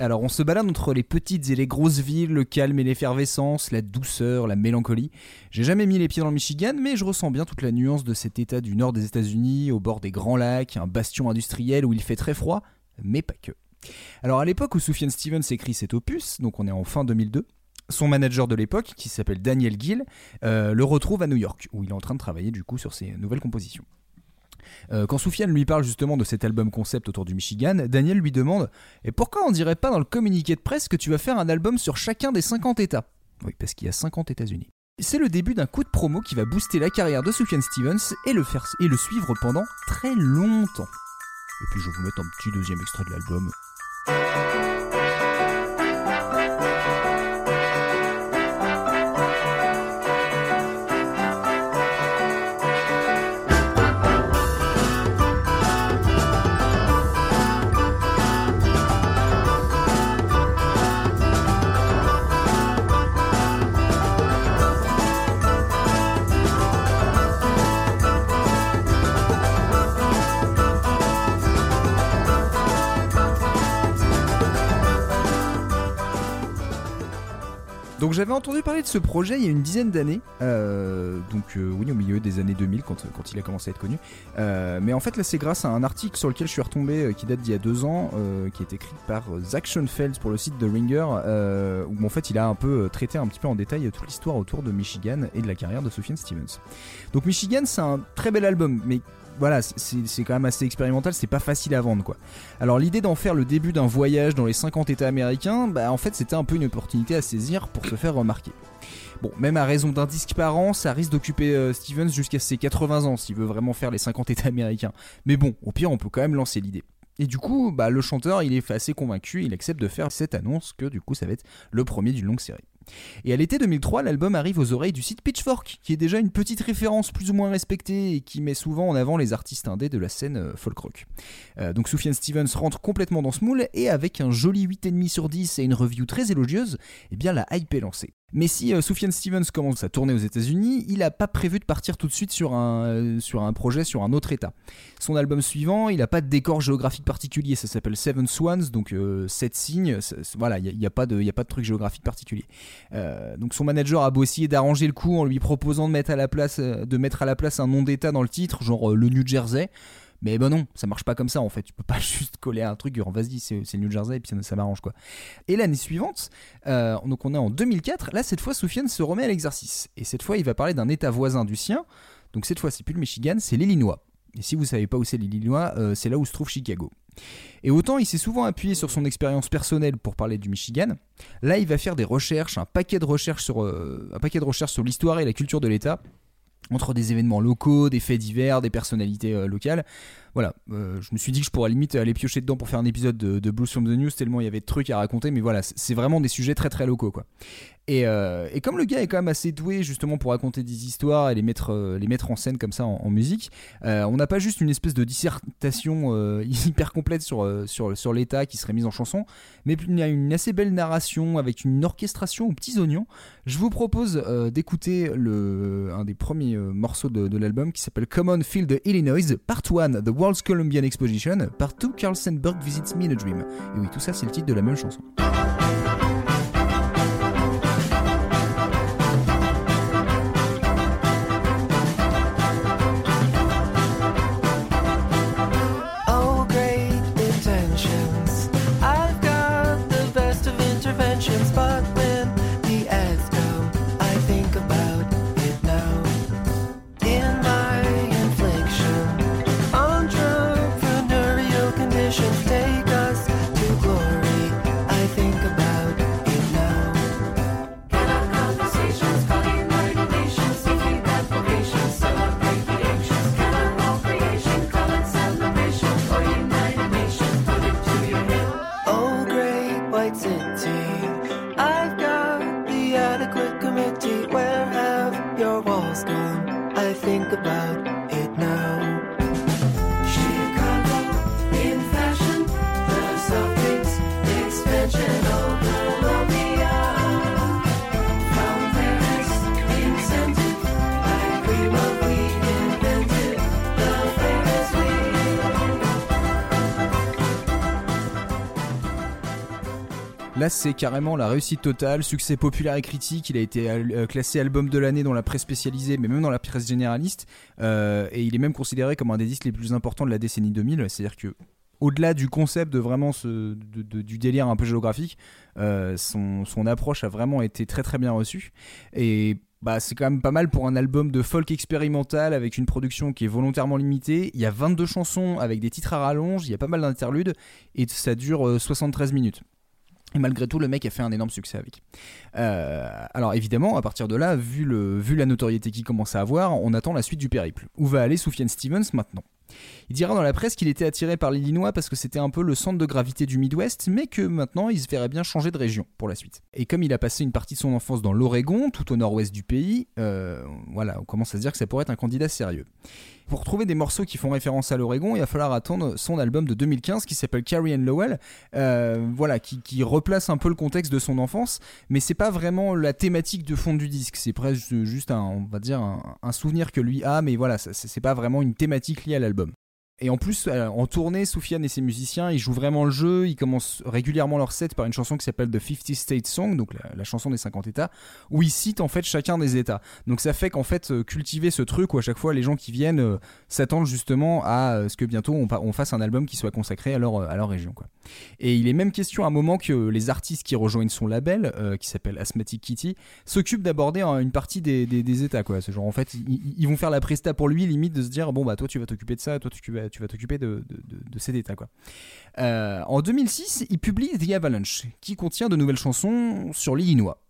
Alors on se balade entre les petites et les grosses villes, le calme et l'effervescence, la douceur, la mélancolie. J'ai jamais mis les pieds dans le Michigan, mais je ressens bien toute la nuance de cet état du nord des États-Unis, au bord des grands lacs, un bastion industriel où il fait très froid, mais pas que. Alors à l'époque où Sufjan Stevens écrit cet opus, donc on est en fin 2002, son manager de l'époque, qui s'appelle Daniel Gill, euh, le retrouve à New York, où il est en train de travailler du coup sur ses nouvelles compositions. Euh, quand Soufiane lui parle justement de cet album concept autour du Michigan, Daniel lui demande Et pourquoi on dirait pas dans le communiqué de presse que tu vas faire un album sur chacun des 50 États? Oui, parce qu'il y a 50 États-Unis. C'est le début d'un coup de promo qui va booster la carrière de Sufjan Stevens et le, faire, et le suivre pendant très longtemps. Et puis je vais vous mettre un petit deuxième extrait de l'album. J'avais entendu parler de ce projet il y a une dizaine d'années, euh, donc euh, oui au milieu des années 2000 quand, il a commencé à être connu. Euh, mais en fait là c'est grâce à un article sur lequel je suis retombé euh, qui date d'il y a deux ans, qui est écrit par Zach Schoenfeld pour le site de Ringer, où en fait il a un peu traité un petit peu en détail toute l'histoire autour de Michigan et de la carrière de Sufjan Stevens. Donc Michigan c'est un très bel album, mais voilà, c'est quand même assez expérimental, c'est pas facile à vendre quoi. Alors l'idée d'en faire le début d'un voyage dans les 50 États américains, bah en fait c'était un peu une opportunité à saisir pour se faire remarquer. Bon, même à raison d'un disque par an, ça risque d'occuper euh, Stevens jusqu'à ses 80 ans s'il veut vraiment faire les 50 États américains. Mais bon, au pire on peut quand même lancer l'idée. Et du coup, bah, le chanteur, il est assez convaincu, il accepte de faire cette annonce que du coup ça va être le premier d'une longue série. Et à l'été 2003, l'album arrive aux oreilles du site Pitchfork, qui est déjà une petite référence plus ou moins respectée et qui met souvent en avant les artistes indés de la scène euh, folk rock. Euh, donc Sufjan Stevens rentre complètement dans ce moule et avec un joli 8,5 sur 10 et une review très élogieuse, eh bien la hype est lancée. Mais si euh, Sufjan Stevens commence sa tournée aux États-Unis, il n'a pas prévu de partir tout de suite sur un, euh, sur un projet sur un autre état. Son album suivant, il n'a pas de décor géographique particulier, ça s'appelle Seven Swans, donc 7 signes, c'est- c'est- voilà, il n'y a, pas de- a pas de truc géographique particulier. Euh, donc son manager a beau essayer d'arranger le coup en lui proposant de mettre à la place, euh, un nom d'état dans le titre, genre euh, le New Jersey. Mais ben non, ça marche pas comme ça en fait. Tu peux pas juste coller un truc, vas-y, c'est New Jersey et puis ça, ça m'arrange quoi. Et l'année suivante, euh, donc on est en 2004, là cette fois Soufiane se remet à l'exercice. Et cette fois il va parler d'un état voisin du sien. Donc cette fois c'est plus le Michigan, c'est l'Illinois. Et si vous savez pas où c'est l'Illinois, euh, c'est là où se trouve Chicago. Et autant il s'est souvent appuyé sur son expérience personnelle pour parler du Michigan, là il va faire des recherches, un paquet de recherches sur, euh, un paquet de recherches sur l'histoire et la culture de l'État, entre des événements locaux, des faits divers, des personnalités euh, locales. Voilà, euh, je me suis dit que je pourrais limite aller piocher dedans pour faire un épisode de, de Blues from the News tellement il y avait de trucs à raconter, mais voilà, c'est c'est vraiment des sujets très très locaux quoi. Et, euh, et comme le gars est quand même assez doué justement pour raconter des histoires et les mettre, euh, les mettre en scène comme ça en, musique, euh, on n'a pas juste une espèce de dissertation hyper complète sur, sur, sur l'état qui serait mise en chanson, mais il y a une assez belle narration avec une orchestration aux petits oignons. Je vous propose d'écouter un des premiers morceaux de, de l'album qui s'appelle Common Field Illinois, Part 1, The World's Columbian Exposition, Part 2, Carl Sandburg Visits Me in a Dream. Et oui, tout ça c'est le titre de la même chanson. Great white Là, c'est carrément la réussite totale, succès populaire et critique. Il a été euh, classé album de l'année dans la presse spécialisée, mais même dans la presse généraliste. Euh, et il est même considéré comme un des disques les plus importants de la décennie 2000. C'est-à-dire que, au-delà du concept de vraiment du délire un peu géographique, euh, son, approche a vraiment été très très bien reçue. Et bah, c'est quand même pas mal pour un album de folk expérimental avec une production qui est volontairement limitée. Il y a 22 chansons avec des titres à rallonge, il y a pas mal d'interludes et ça dure euh, 73 minutes. Et malgré tout, le mec a fait un énorme succès avec. Euh, alors évidemment, à partir de là, vu, le, vu la notoriété qu'il commence à avoir, on attend la suite du périple. Où va aller Sufjan Stevens maintenant? Il dira dans la presse qu'il était attiré par l'Illinois parce que c'était un peu le centre de gravité du Midwest, mais que maintenant il se verrait bien changer de région pour la suite. Et comme il a passé une partie de son enfance dans l'Oregon, tout au nord-ouest du pays, euh, voilà, on commence à se dire que ça pourrait être un candidat sérieux. Pour trouver des morceaux qui font référence à l'Oregon, il va falloir attendre son album de 2015 qui s'appelle Carrie Ann Lowell, euh, voilà, qui, replace un peu le contexte de son enfance, mais c'est pas vraiment la thématique de fond du disque, c'est presque juste un, on va dire, souvenir que lui a, mais voilà, c'est pas vraiment une thématique liée à l'album. Et en plus, euh, en tournée, Soufiane et ses musiciens, ils jouent vraiment le jeu. Ils commencent régulièrement leur set par une chanson qui s'appelle The 50 State Song, donc la, chanson des 50 États, où ils citent en fait chacun des États. Donc ça fait qu'en fait, euh, cultiver ce truc où à chaque fois les gens qui viennent euh, s'attendent justement à ce que bientôt on, fasse un album qui soit consacré à leur, région. Et il est même question à un moment que les artistes qui rejoignent son label, qui s'appelle Asthmatic Kitty, s'occupent d'aborder hein, une partie des, États. En fait, ils- ils vont faire la presta pour lui, limite de se dire bon bah toi tu vas t'occuper de ça, toi tu vas, tu vas t'occuper de, ces États. Quoi. Euh, en 2006, il publie The Avalanche, qui contient de nouvelles chansons sur l'Illinois.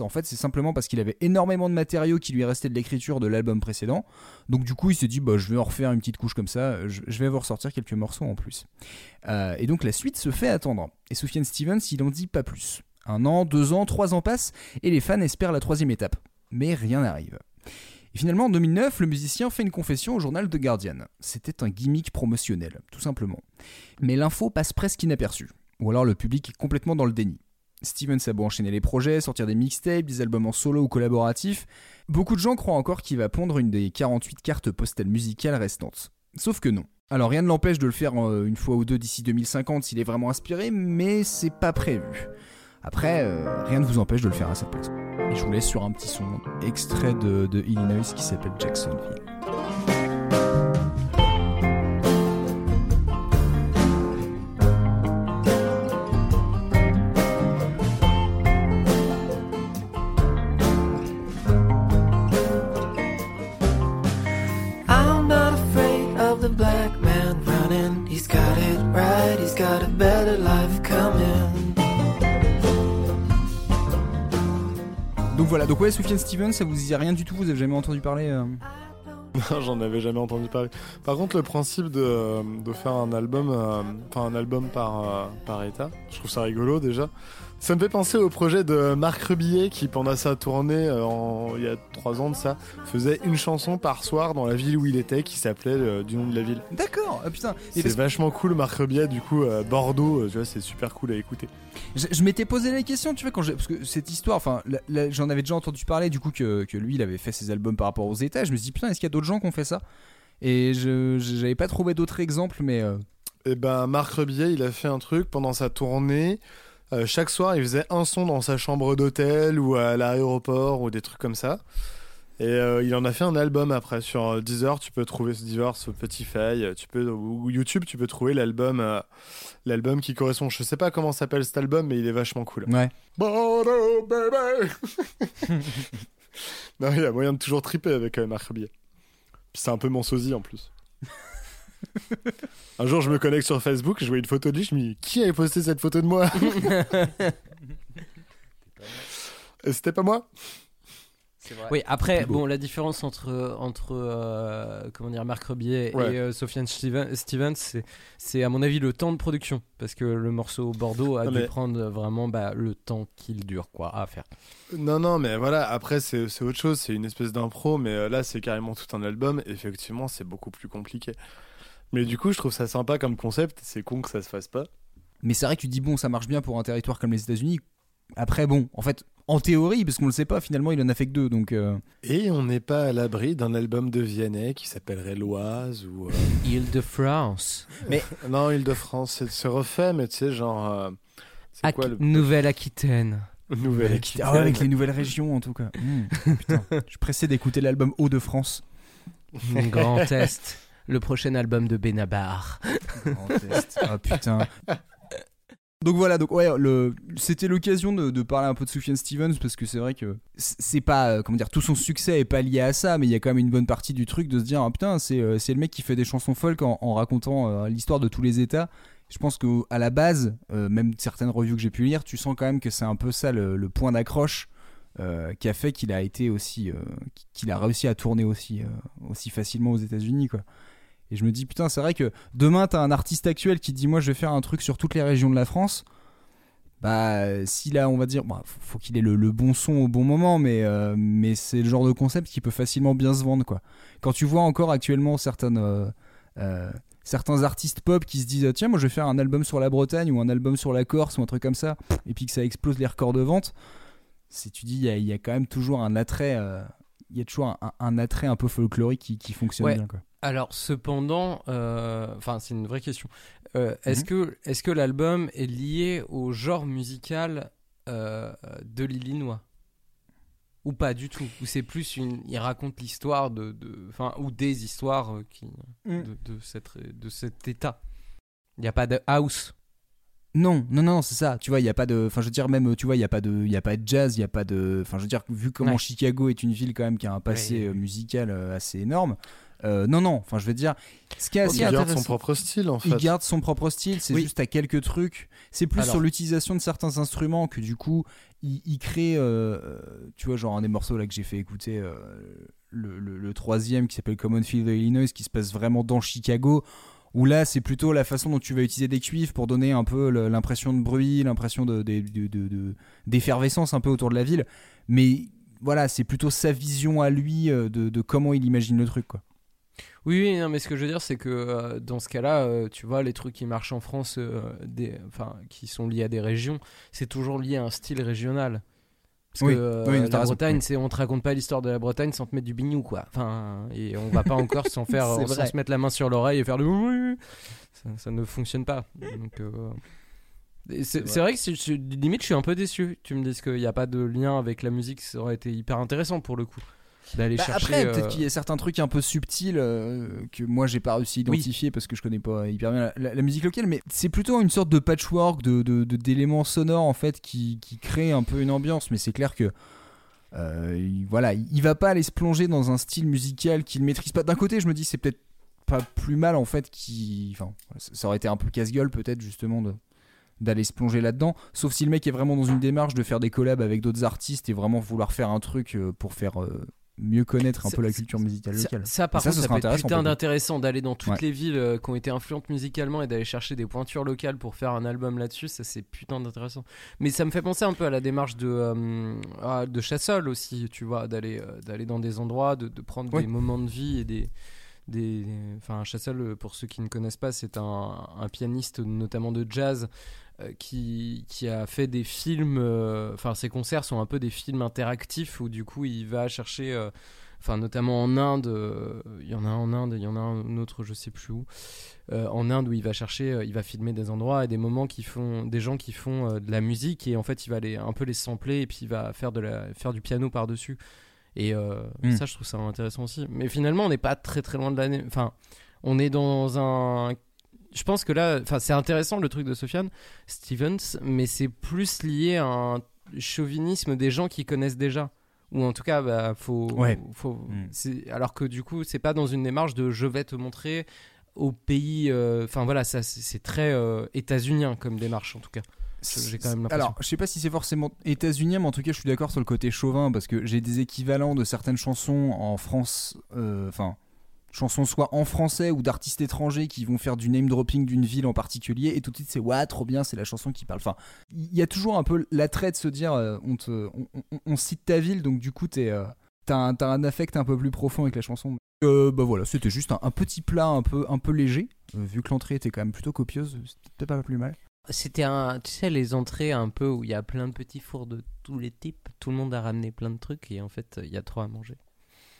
En fait, c'est simplement parce qu'il avait énormément de matériaux qui lui restait de l'écriture de l'album précédent. Donc du coup, il s'est dit, bah, je vais en refaire une petite couche comme ça, je, vais vous ressortir quelques morceaux en plus. Euh, et donc la suite se fait attendre. Et Sufjan Stevens, il en dit pas plus. Un an, deux ans, trois ans passent, et les fans espèrent la troisième étape. Mais rien n'arrive. Finalement, en 2009, le musicien fait une confession au journal The Guardian. C'était un gimmick promotionnel, tout simplement. Mais l'info passe presque inaperçue. Ou alors le public est complètement dans le déni. Stevens a beau enchaîner les projets, sortir des mixtapes, des albums en solo ou collaboratifs, beaucoup de gens croient encore qu'il va pondre une des 48 cartes postales musicales restantes. Sauf que non. Alors rien ne l'empêche de le faire euh, une fois ou deux d'ici 2050 s'il est vraiment inspiré, mais c'est pas prévu. Après, euh, rien ne vous empêche de le faire à sa place. Et je vous laisse sur un petit son extrait de, de Illinois qui s'appelle Jacksonville. Voilà, donc ouais, Sufjan Stevens, ça vous disait rien du tout, vous avez jamais entendu parler euh Non, j'en avais jamais entendu parler. Par contre, le principe de, de faire un album, euh, enfin un album par, euh, par état, je trouve ça rigolo déjà. Ça me fait penser au projet de Marc Rebillet qui, pendant sa tournée, euh, en- il y a trois ans de ça, faisait une chanson par soir dans la ville où il était qui s'appelait euh, du nom de la ville. D'accord, ah putain. C'est parce- vachement cool, Marc Rebillet, du coup, euh, Bordeaux, euh, tu vois, c'est super cool à écouter. Je, je m'étais posé la question, tu vois, quand. Parce que cette histoire, enfin, j'en avais déjà entendu parler, du coup, que, que lui, il avait fait ses albums par rapport aux États. Je me suis dit, putain, est-ce qu'il y a d'autres gens qui ont fait ça? Et je j'avais pas trouvé d'autres exemples, mais. Et ben Marc Rebillet, il a fait un truc pendant sa tournée. Euh, chaque soir, il faisait un son dans sa chambre d'hôtel ou à l'aéroport ou des trucs comme ça. Et euh, il en a fait un album après sur euh, Deezer. Tu peux trouver ce Deezer, ce Spotify, euh, tu peux ou YouTube, tu peux trouver l'album, euh, l'album qui correspond. Je sais pas comment s'appelle cet album, mais il est vachement cool. Ouais. Bordeaux, baby. non, il y a moyen de toujours triper avec Marc. Puis c'est un peu mon sosie en plus. Un jour, je me connecte sur Facebook, je vois une photo de lui, je me dis qui avait posté cette photo de moi? C'était pas moi? Oui, après, bon, la différence entre, entre euh, comment dire, Marc Rebillet Ouais. et euh, Sofiane Steven- Stevens, c'est, à mon avis le temps de production. Parce que le morceau Bordeaux a Non, dû mais- prendre vraiment bah, le temps qu'il dure quoi, à faire. Non, non, mais voilà, après, c'est autre chose, c'est une espèce d'impro, mais euh, là, c'est carrément tout un album, effectivement, c'est beaucoup plus compliqué. Mais du coup, je trouve ça sympa comme concept, c'est con que ça se fasse pas. Mais c'est vrai que tu dis, bon, ça marche bien pour un territoire comme les États-Unis. Après, bon, en fait, en théorie, parce qu'on le sait pas, finalement, il en a fait que deux, donc. euh, Et on n'est pas à l'abri d'un album de Vianney qui s'appellerait L'Oise ou. euh, Île-de-France. Mais non, Île-de-France, c'est se refait, mais tu sais, genre. euh, Ac- quoi le. Nouvelle-Aquitaine. Nouvelle-Aquitaine. Ah ouais, avec les nouvelles régions, en tout cas. Mmh, putain, je suis pressé d'écouter l'album Hauts-de-France. Grand Est. Le prochain album de Benabar. Ah putain. Donc voilà, donc ouais, c'était l'occasion de, parler un peu de Sufjan Stevens parce que c'est vrai que c'est pas, euh, comment dire, tout son succès est pas lié à ça, mais il y a quand même une bonne partie du truc de se dire, ah, putain, c'est, euh, le mec qui fait des chansons folk en, racontant euh, l'histoire de tous les États. Je pense qu'à la base, même certaines reviews que j'ai pu lire, tu sens quand même que c'est un peu ça le, point d'accroche qui a fait qu'il a été aussi, qu'il a réussi à tourner aussi, aussi facilement aux États-Unis, quoi. Et je me dis, putain, c'est vrai que demain, t'as un artiste actuel qui dit, moi, je vais faire un truc sur toutes les régions de la France. Bah, s'il a, on va dire, bah, faut, qu'il ait le, bon son au bon moment, mais, euh, mais c'est le genre de concept qui peut facilement bien se vendre, quoi. Quand tu vois encore actuellement euh, euh, certains artistes pop qui se disent, tiens, moi, je vais faire un album sur la Bretagne ou un album sur la Corse ou un truc comme ça, et puis que ça explose les records de vente, c'est, tu dis, il y a quand même toujours un attrait. Il y a toujours un, un attrait un peu folklorique qui, qui fonctionne Ouais. bien. Quoi. Alors, cependant, euh, enfin, c'est une vraie question. Euh, est-ce Mhm. que, est-ce que l'album est lié au genre musical euh, de l'Illinois? Ou pas du tout? Ou c'est plus une, il raconte l'histoire de, de- enfin, ou des histoires euh, qui, Mm. de, de cette, de cet état? Il n'y a pas de house. Non, non, non, c'est ça. Tu vois, il y a pas de. Enfin, je veux dire, même, tu vois, il y a pas de, il y a pas de jazz, il y a pas de. Enfin, je veux dire, vu comment Ouais. Chicago est une ville quand même qui a un passé Ouais. euh, musical euh, assez énorme. euh, non, non. Enfin, je veux dire, ce qui est assez Il garde son propre style en fait. Il garde son propre style, c'est Oui. juste à quelques trucs. C'est plus Alors. sur l'utilisation de certains instruments que du coup, il, il crée, euh, tu vois, genre un des morceaux là que j'ai fait écouter, euh, le, le- le troisième qui s'appelle Common Field of Illinois, qui se passe vraiment dans Chicago. Où là, c'est plutôt la façon dont tu vas utiliser des cuivres pour donner un peu l'impression de bruit, l'impression de, de- de- d'effervescence un peu autour de la ville. Mais voilà, c'est plutôt sa vision à lui euh, de, comment il imagine le truc. Oui, oui, non, mais ce que je veux dire, c'est que euh, dans ce cas-là, euh, tu vois, les trucs qui marchent en France, qui sont liés à des régions, c'est toujours lié à un style régional. Parce Oui, que euh, oui, la Bretagne, c'est on te raconte pas l'histoire de la Bretagne sans te mettre du bignou, quoi. Enfin, et on va pas encore s'en faire, sans se mettre la main sur l'oreille et faire le. Ça, ça ne fonctionne pas. Donc, euh, C'est vrai que je- limite, je suis un peu déçu. Tu me dis qu'il n'y a pas de lien avec la musique, ça aurait été hyper intéressant pour le coup d'aller Bah, chercher. après, euh, peut-être qu'il y a certains trucs un peu subtils euh, que moi j'ai pas réussi à Oui. identifier parce que je connais pas hyper bien la, la- la musique locale, mais c'est plutôt une sorte de patchwork de d'éléments sonores en fait qui, qui crée un peu une ambiance. Mais c'est clair que euh, il- voilà, il, va pas aller se plonger dans un style musical qu'il maîtrise pas. D'un côté, je me dis c'est peut-être pas plus mal en fait qui, enfin, ça aurait été un peu casse-gueule peut-être justement de d'aller se plonger là-dedans, sauf si le mec est vraiment dans une démarche de faire des collabs avec d'autres artistes et vraiment vouloir faire un truc euh, pour faire euh, mieux connaître un peu la culture musicale Ça, locale. ça, par ça, contre, ce ça serait peut être putain d'intéressant d'aller dans toutes Ouais. les villes euh, qui ont été influentes musicalement et d'aller chercher des pointures locales pour faire un album là-dessus. Ça, c'est putain d'intéressant. Mais ça me fait penser un peu à la démarche de, euh, ah, de Chassol aussi, tu vois, d'aller euh, d'aller dans des endroits, de, de prendre Ouais. des moments de vie et des. Des, enfin, Chassol, pour ceux qui ne connaissent pas, c'est un, un pianiste notamment de jazz euh, qui, qui a fait des films. euh, Enfin, ses concerts sont un peu des films interactifs où du coup il va chercher. euh, Enfin, notamment en Inde, euh, il y en a un en Inde, il y en a un autre, je sais plus où. Euh, en Inde, où il va chercher, euh, il va filmer des endroits et des moments qui font, des gens qui font euh, de la musique et en fait, il va les, un peu les sampler et puis il va faire, de la, faire du piano par-dessus. Et euh, Mm. ça, je trouve ça intéressant aussi. Mais finalement, on n'est pas très très loin de l'année. Enfin, on est dans un. Je pense que là, enfin, c'est intéressant le truc de Sofiane Stevens, mais c'est plus lié à un chauvinisme des gens qui connaissent déjà. Ou en tout cas, bah, faut. Ouais. faut Mm. Alors que du coup, c'est pas dans une démarche de je vais te montrer au pays. euh, Enfin voilà, ça c'est très euh, états-unien comme démarche en tout cas. J'ai quand même l'impression. Alors, je sais pas si c'est forcément états-unien, mais en tout cas, je suis d'accord sur le côté chauvin parce que j'ai des équivalents de certaines chansons en France, euh, enfin, chansons soit en français ou d'artistes étrangers qui vont faire du name dropping d'une ville en particulier et tout de suite c'est ouais, trop bien, c'est la chanson qui parle. Enfin, il y a toujours un peu l'attrait de se dire euh, on, te, on, on- on cite ta ville, donc du coup, t'es, euh, t'as un, t'as un affect un peu plus profond avec la chanson. Euh, bah voilà, c'était juste un, un petit plat un peu, un peu léger, euh, vu que l'entrée était quand même plutôt copieuse, c'était peut-être pas plus mal. C'était un, tu sais, les entrées un peu où il y a plein de petits fours de tous les types. Tout le monde a ramené plein de trucs et en fait, il y a trop à manger.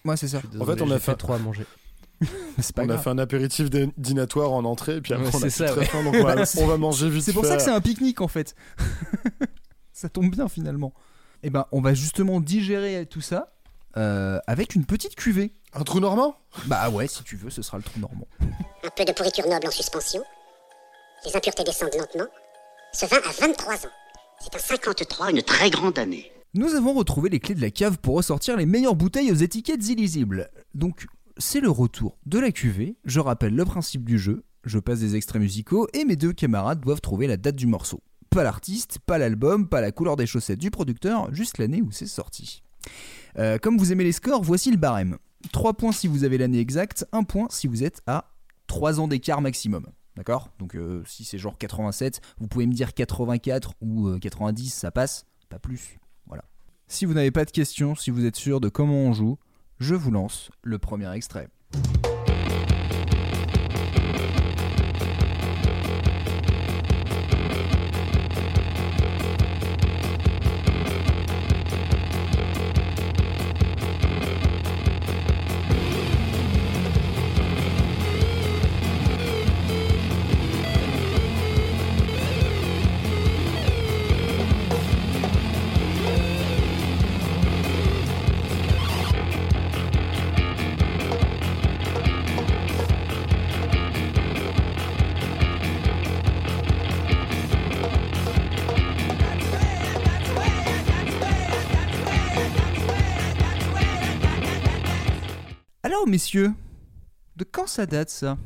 Ouais, c'est ça. En fait, on a fait- trop à manger. C'est pas on a fait un apéritif dî- dînatoire en entrée, et puis après Ouais, on a ça, très ouais. faim, donc on va, c'est- on va manger vite. C'est pour ça que c'est un pique-nique en fait. ça tombe bien finalement. Et ben, on va justement digérer tout ça euh, avec une petite cuvée. Un trou normand? Bah ouais, si tu veux, ce sera le trou normand. Un peu de pourriture noble en suspension. Les impuretés descendent lentement. Ce vin a 23 ans. C'est un 53, une très grande année. Nous avons retrouvé les clés de la cave pour ressortir les meilleures bouteilles aux étiquettes illisibles. Donc, c'est le retour de la cuvée. Je rappelle le principe du jeu. Je passe des extraits musicaux et mes deux camarades doivent trouver la date du morceau. Pas l'artiste, pas l'album, pas la couleur des chaussettes du producteur, juste l'année où c'est sorti. Euh, comme vous aimez les scores, voici le barème. 3 points si vous avez l'année exacte, 1 point si vous êtes à 3 ans d'écart maximum. D'accord? Donc euh, si c'est genre 87, vous pouvez me dire 84 ou euh, 90, ça passe, pas plus. Voilà. Si vous n'avez pas de questions, si vous êtes sûr de comment on joue, je vous lance le premier extrait. Messieurs, de quand ça date ça?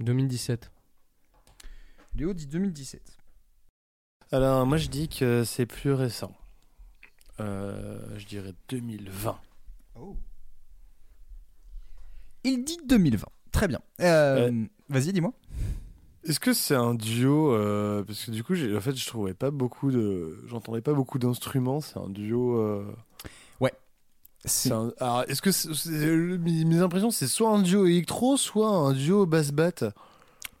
2017. Léo dit 2017. Alors, moi, je dis que c'est plus récent. Euh, je dirais 2020. Il dit 2020. Très bien. Euh, Vas-y, dis-moi. Est-ce que c'est un duo euh, Parce que du coup, j'ai- en fait, je trouvais pas beaucoup de. J'entendais pas beaucoup d'instruments. C'est un duo. C'est un- Alors, est-ce que mes impressions, c'est soit un duo électro, soit un duo bass bat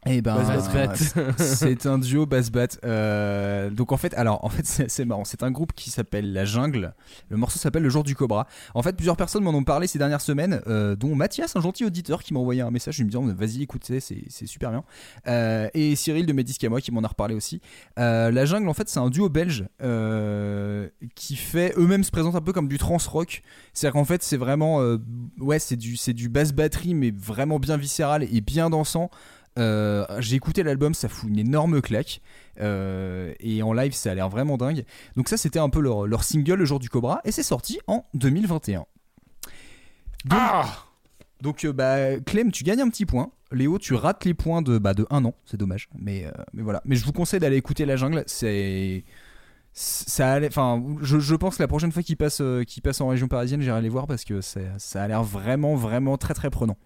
Eh ben, Bass c'est un duo bass bat. Euh, donc en fait, alors en fait c'est marrant. C'est un groupe qui s'appelle La Jungle. Le morceau s'appelle Le Jour du Cobra. En fait, plusieurs personnes m'en ont parlé ces dernières semaines, euh, dont Mathias, un gentil auditeur, qui m'a envoyé un message en me disant vas-y écoutez, c'est super bien. Euh, et Cyril de moi qui m'en a reparlé aussi. La Jungle, en fait, c'est un duo belge qui fait eux-mêmes se présentent un peu comme du trans rock. C'est-à-dire qu'en fait, c'est vraiment ouais, c'est du c'est du basse batterie, mais vraiment bien viscéral et bien dansant. Euh, j'ai écouté l'album, ça fout une énorme claque. Euh, et en live, ça a l'air vraiment dingue. Donc, ça, c'était un peu leur, leur single, Le jour du Cobra. Et c'est sorti en 2021. Donc, donc euh, bah, Clem, tu gagnes un petit point. Léo, tu rates les points de, bah, de un an. C'est dommage. Mais, mais voilà. Mais je vous conseille d'aller écouter La Jungle. C'est. Ça allait- enfin, je, je pense que la prochaine fois qu'il passe, qu'il passe en région parisienne, j'irai les voir parce que ça a l'air vraiment, vraiment très, très prenant.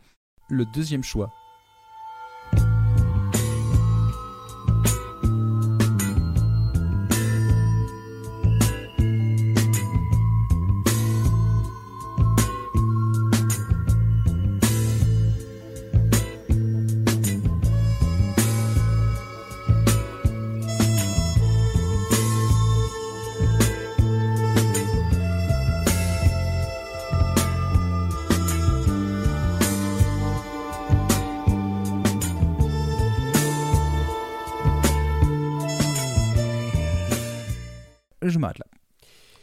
Le deuxième choix,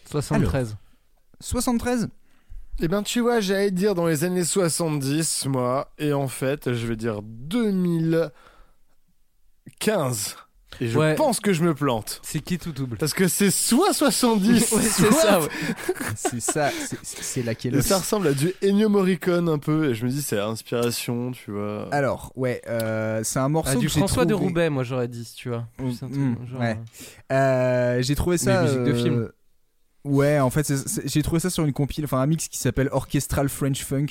73. 73 Eh ben, tu vois, j'allais dire dans les années 70, moi, et en fait, je vais dire 2015. Et je Ouais. pense que je me plante. C'est qui tout double? Parce que c'est soit 70, Ouais, c'est soit- ça, ouais. C'est ça, c'est- laquelle Et ça ressemble à du Ennio Morricone un peu, et je me dis, c'est l'inspiration, tu vois. Alors, ouais, euh, c'est un morceau Ah, du que François de Roubaix, moi j'aurais dit, tu vois. Mm, mm, genre, ouais. euh, Euh, j'ai trouvé ça. Les musiques de euh, film. Ouais, en fait, j'ai trouvé ça sur une compile, enfin un mix qui s'appelle Orchestral French Funk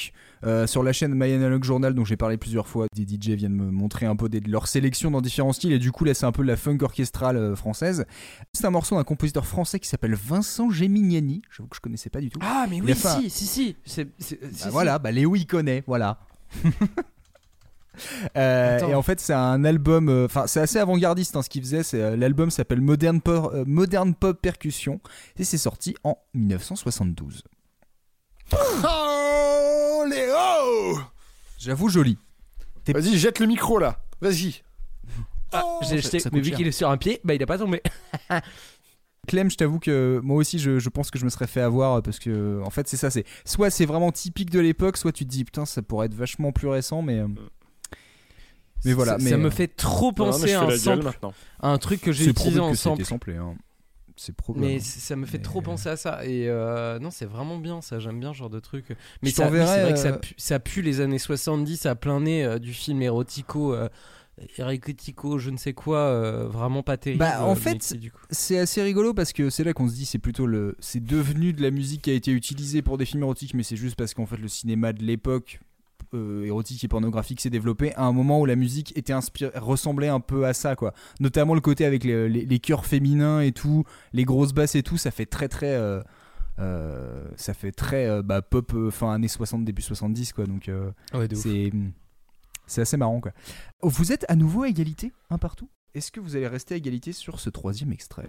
euh, sur la chaîne My Analog Journal, dont j'ai parlé plusieurs fois. Des DJ viennent me montrer un peu des, de leur sélection dans différents styles, et du coup, là, c'est un peu de la funk orchestrale euh, française. C'est un morceau d'un compositeur français qui s'appelle Vincent Gemignani. J'avoue que je connaissais pas du tout. Ah, mais oui, un- si, si, si. Bah si. voilà, bah Léo il connaît, voilà. Euh, et en fait, c'est un album, euh, enfin, c'est assez avant-gardiste hein, ce qu'il faisait. C'est, euh, l'album s'appelle Modern Pop, euh, Modern Pop Percussion et c'est sorti en 1972. Oh, Léo J'avoue, joli. Vas-y, jette le micro là. Vas-y. Ah, j'ai ça- jeté, mais vu cher. qu'il est sur un pied, bah il a pas tombé. Clem, je t'avoue que moi aussi, je, je pense que je me serais fait avoir parce que, en fait, c'est ça. C'est soit c'est vraiment typique de l'époque, soit tu te dis putain, ça pourrait être vachement plus récent, mais. Euh, Mais voilà, ça, mais ça me euh, fait trop penser à un sample, à un truc que j'ai utilisé en sample. samplé. hein. C'est probable. Mais c- ça me fait trop penser à ça. Et euh, non, c'est vraiment bien ça. J'aime bien ce genre de truc. Mais c'est vrai que ça euh, pue, ça pue les années 70 à plein nez euh, du film érotico, euh, érotico, je ne sais quoi, euh, vraiment pas terrible. Bah, en euh, fait, C'est assez rigolo parce que c'est là qu'on se dit c'est plutôt le c'est devenu de la musique qui a été utilisée pour des films érotiques mais c'est juste parce qu'en fait le cinéma de l'époque euh, érotique et pornographique s'est développé à un moment où la musique était inspirée ressemblait un peu à ça quoi. Notamment le côté avec les, les, les chœurs féminins et tout les grosses basses et tout ça fait très très euh, euh, ça fait très euh, bah, pop euh, fin années 60 début 70 quoi. Donc euh, Ouais, c'est c'est assez marrant quoi. Vous êtes à nouveau à égalité un partout? Est-ce que vous allez rester à égalité sur ce troisième extrait?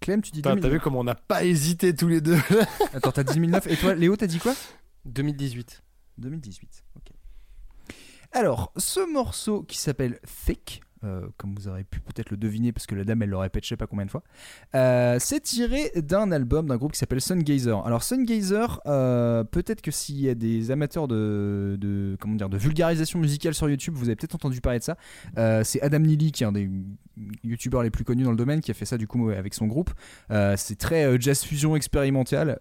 Clem, tu dis T'as 2009. vu comment on n'a pas hésité tous les deux Attends, t'as dit 2009. Et toi, Léo, t'as dit quoi 2018. 2018. Ok. Alors, ce morceau qui s'appelle Thick, euh, comme vous aurez pu peut-être le deviner parce que la dame elle le répète je sais pas combien de fois, euh, c'est tiré d'un album d'un groupe qui s'appelle Sungazer. Alors Sungazer, euh, peut-être que s'il y a des amateurs de, de vulgarisation musicale sur YouTube, vous avez peut-être entendu parler de ça. C'est Adam Neely qui est un des youtubeurs les plus connus dans le domaine qui a fait ça du coup avec son groupe. C'est très jazz fusion expérimental.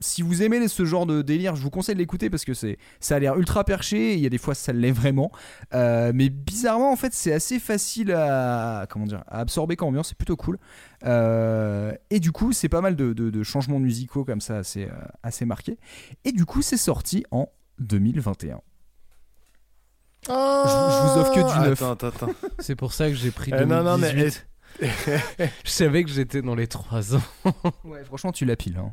Si vous aimez ce genre de délire, je vous conseille de l'écouter parce que c'est, ça a l'air ultra perché. Il y a des fois ça l'est vraiment, Euh, mais bizarrement en fait c'est assez facile à comment dire à absorber comme ambiance. C'est plutôt cool. Euh, et du coup c'est pas mal de, de- de changements musicaux comme ça assez euh, assez marqués. Et du coup c'est sorti en 2021. je, je vous offre que du neuf. Attends, attends, attends. C'est pour ça que j'ai pris Eh, 2018. non, non, mais. Je savais que j'étais dans les 3 ans. Ouais, franchement tu l'as pile. Hein.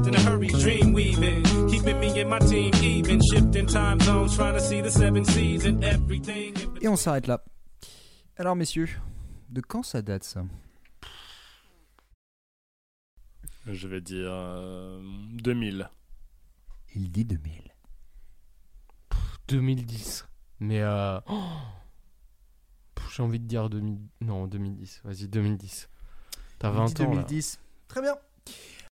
my team even. Shifting time zones, trying to see the seven seas and everything. Et on s'arrête là. Alors messieurs, de quand ça date ça? Je vais dire. euh, 2000. Il dit 2000. 2010. Mais euh... oh J'ai envie de dire 2000... Non, 2010. Vas-y, 2010. T'as 20 ans là. 2010. Très bien.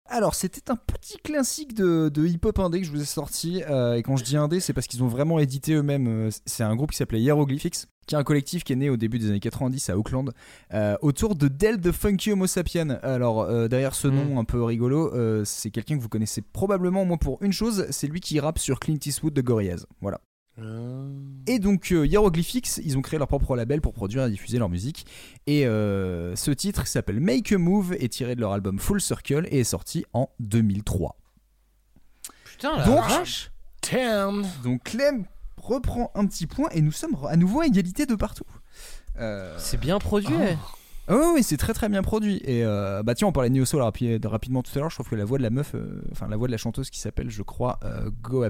Alors, c'était un petit classique de, de hip-hop indé que je vous ai sorti. euh, et quand je dis indé, c'est parce qu'ils ont vraiment édité eux-mêmes. euh, C'est un groupe qui s'appelait Hieroglyphics, qui est un collectif qui est né au début des années 90 à Auckland, euh, autour de Del the Funky Homo Sapien. Alors, euh, derrière ce nom un peu rigolo, c'est quelqu'un que vous connaissez probablement, au moins pour une chose, c'est lui qui rappe sur Clint Eastwood de Gorillaz. Voilà. Et donc euh, Hieroglyphics, ils ont créé leur propre label pour produire et diffuser leur musique. Et euh, ce titre qui s'appelle Make a Move est tiré de leur album Full Circle et est sorti en 2003. Putain, la Donc, vache donc Clem reprend un petit point et nous sommes à nouveau à égalité de partout. Euh, C'est bien produit. eh. Ah oui, oui, c'est très très bien produit. Et euh, bah tiens, on parlait de Neo Soul rapi- rapidement tout à l'heure. Je trouve que la voix de la meuf, euh, enfin la voix de la chanteuse qui s'appelle, je crois, euh, Go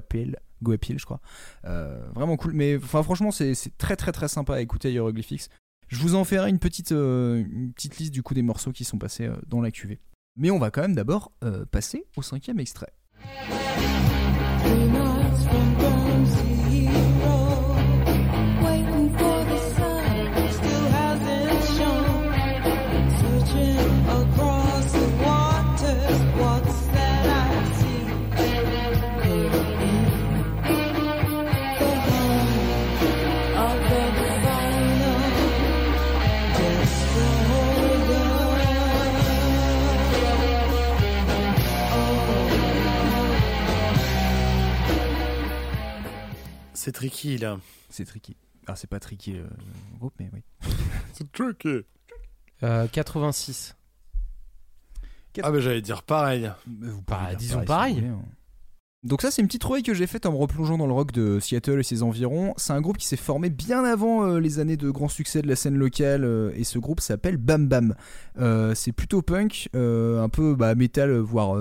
Appeal, Go Appeal, je crois. Euh, vraiment cool. Mais franchement, c'est très très très sympa à écouter Hieroglyphics. Je vous en ferai une petite euh, une petite liste du coup des morceaux qui sont passés euh, dans la cuvée. Mais on va quand même d'abord passer au cinquième extrait. C'est tricky là. C'est tricky. Ah, c'est pas tricky le le groupe, mais oui. C'est tricky. Euh, 86. Ah, bah j'allais dire pareil. Bah, disons si pareil. Donc ça c'est une petite trouvaille que j'ai faite en me replongeant dans le rock de Seattle et ses environs. C'est un groupe qui s'est formé bien avant euh, les années de grand succès de la scène locale euh, et ce groupe s'appelle Bam Bam. Euh, c'est plutôt punk, un peu bah, métal, voire,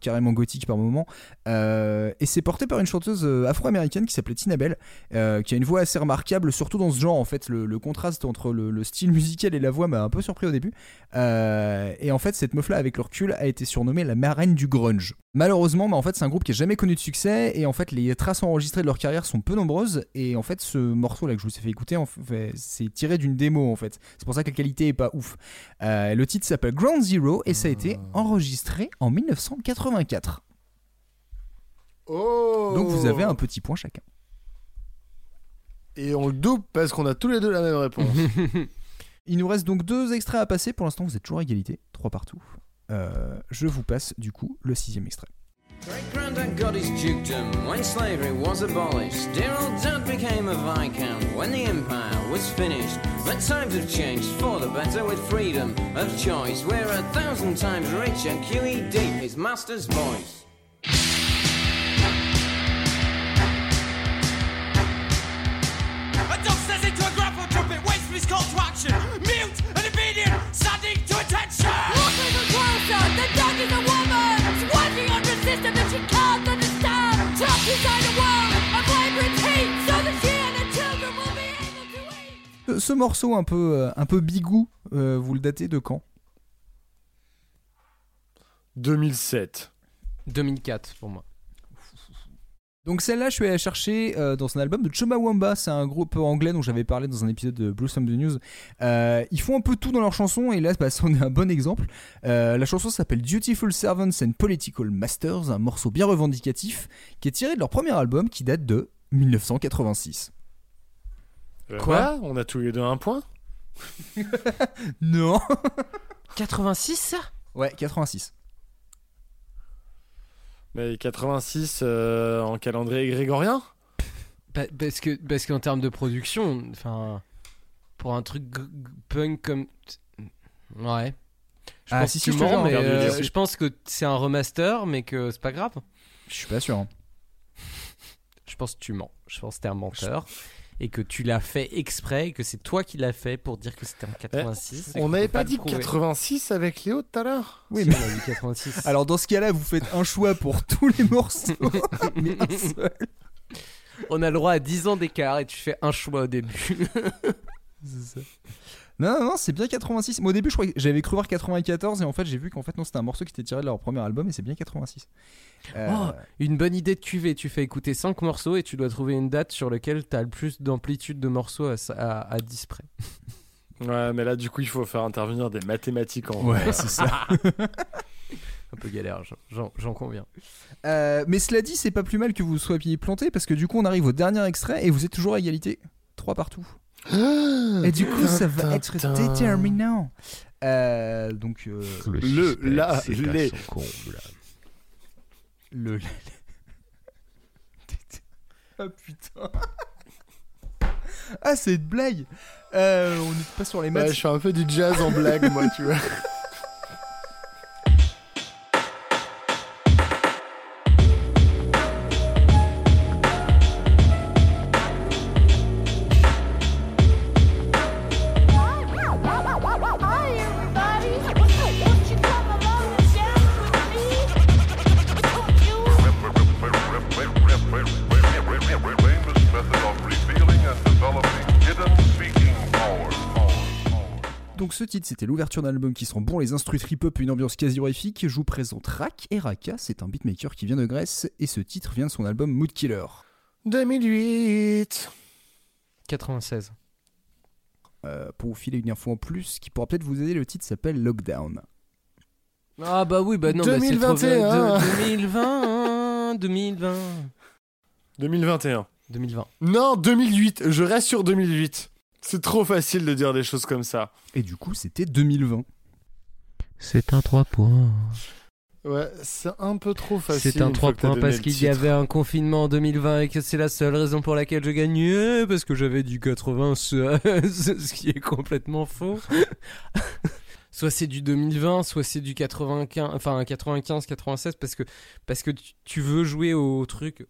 carrément gothique par moment. Et c'est porté par une chanteuse afro-américaine qui s'appelait Tina Bell, qui a une voix assez remarquable, surtout dans ce genre en fait. Le, contraste entre le, le style musical et la voix m'a un peu surpris au début. Et en fait cette meuf là avec le recul a été surnommée la marraine du grunge. Malheureusement, bah, en fait, c'est un groupe qui a jamais connu de succès et en fait, les traces enregistrées de leur carrière sont peu nombreuses et en fait, ce morceau là que je vous ai fait écouter, en fait, c'est tiré d'une démo en fait. C'est pour ça que la qualité est pas ouf. Euh, le titre s'appelle Ground Zero et ça a été enregistré en 1984. Oh Donc vous avez un petit point chacun. Et on le double parce qu'on a tous les deux la même réponse. Il nous reste donc deux extraits à passer. Pour l'instant, vous êtes toujours à égalité, trois partout. Euh, je vous passe du coup le sixième extrait. Great granddad got his dukedom when slavery was abolished. Dear old dad became a viscount when the empire was finished. But times have changed for the better with freedom of choice. We're a thousand times richer. QED, his master's voice. Ce morceau un peu, euh, un peu bigou, euh, vous le datez de quand? 2007. 2004 pour moi. Donc celle-là, je suis allé la chercher euh, dans un album de Chumbawamba. C'est un groupe anglais dont j'avais parlé dans un épisode de Blue Some the News. Euh, ils font un peu tout dans leurs chansons et là, bah, c'en est un bon exemple. Euh, la chanson s'appelle Dutiful Servants and Political Masters, un morceau bien revendicatif qui est tiré de leur premier album qui date de 1986. Euh, Quoi On a tous les deux un point Non 86 ça Ouais, 86. Mais 86 euh, en calendrier grégorien? Bah, parce que parce qu'en termes de production, enfin, pour un truc g- g- punk comme, ouais. Je Ah, pense si, que si, tu je te mens, jure, mais regarde, euh, je- je pense que c'est un remaster, mais que c'est pas grave. Je suis pas sûr. hein. Je pense que tu mens. Je pense que t'es un menteur et que tu l'as fait exprès et que c'est toi qui l'as fait pour dire que c'était en 86. et On n'avait pas dit prouver. 86 avec Léo tout à l'heure Oui, Si, mais- on a dit 86. Alors dans ce cas-là, vous faites un choix pour tous les morceaux. mais un seul. On a le droit à 10 ans d'écart et tu fais un choix au début. Non, non, non, c'est bien 86. Moi au début, je croyais que j'avais cru voir 94 et en fait, j'ai vu qu'en fait, non, c'était un morceau qui était tiré de leur premier album et c'est bien 86. Euh, Oh, une bonne idée de QV. Tu fais écouter 5 morceaux et tu dois trouver une date sur laquelle tu as le plus d'amplitude de morceaux à, à, à 10 près. Ouais, mais là, du coup, il faut faire intervenir des mathématiques en Ouais, c'est ça. Un peu galère, j'en conviens. Euh, mais cela dit, c'est pas plus mal que vous soyez planté parce que du coup, on arrive au dernier extrait et vous êtes toujours à égalité. 3 partout. Et du coup, ça va être déterminant. Euh, donc, euh, Le, la, les. le. ah putain. ah, c'est une blague. Euh, on n'est pas sur les. Ouais, je fais un peu du jazz en blague, moi, tu vois. titre, c'était l'ouverture d'un album qui sent bon les instrus trip-hop et une ambiance quasi horrifique. Je vous présente Rak et Raka, c'est un beatmaker qui vient de Grèce et ce titre vient de son album Mood Killer. 2008 96. Euh, pour vous filer une info en plus qui pourra peut-être vous aider, le titre s'appelle Lockdown. Ah bah oui, bah non, bah c'est trop 2021. de- 2020, 2020, 2021. 2020. Non, 2008. Je reste sur 2008. C'est trop facile de dire des choses comme ça. Et du coup, c'était 2020. C'est un 3 points. Ouais, c'est un peu trop facile. C'est un une 3 fois que t'as points parce qu'il y avait un confinement en 2020 et que c'est la seule raison pour laquelle je gagnais parce que j'avais du 96, ce qui est complètement faux. soit c'est du 2020, soit c'est du 95, enfin 95, 96 parce que parce que tu veux jouer au truc,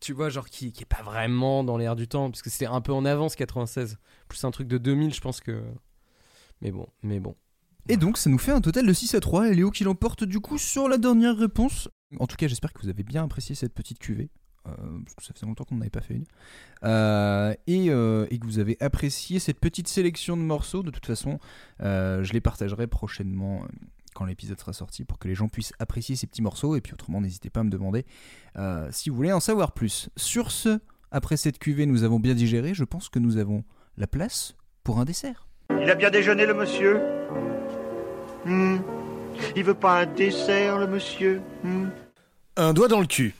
tu vois, genre qui qui est pas vraiment dans l'air du temps parce que c'était un peu en avance 96, plus un truc de 2000, je pense que. Mais bon, mais bon. Et donc, ça nous fait un total de 6 à 3. Et Léo qui l'emporte du coup sur la dernière réponse. En tout cas, j'espère que vous avez bien apprécié cette petite cuvée. euh, ça faisait longtemps qu'on n'en avait pas fait une. Euh, et, euh, et que vous avez apprécié cette petite sélection de morceaux. De toute façon, je les partagerai prochainement quand l'épisode sera sorti pour que les gens puissent apprécier ces petits morceaux. Et puis autrement, n'hésitez pas à me demander euh, si vous voulez en savoir plus. Sur ce, après cette cuvée, nous avons bien digéré. Je pense que nous avons la place pour un dessert. Il a bien déjeuné, le monsieur Hmm. Il veut pas un dessert, le monsieur Hmm. Un doigt dans le cul.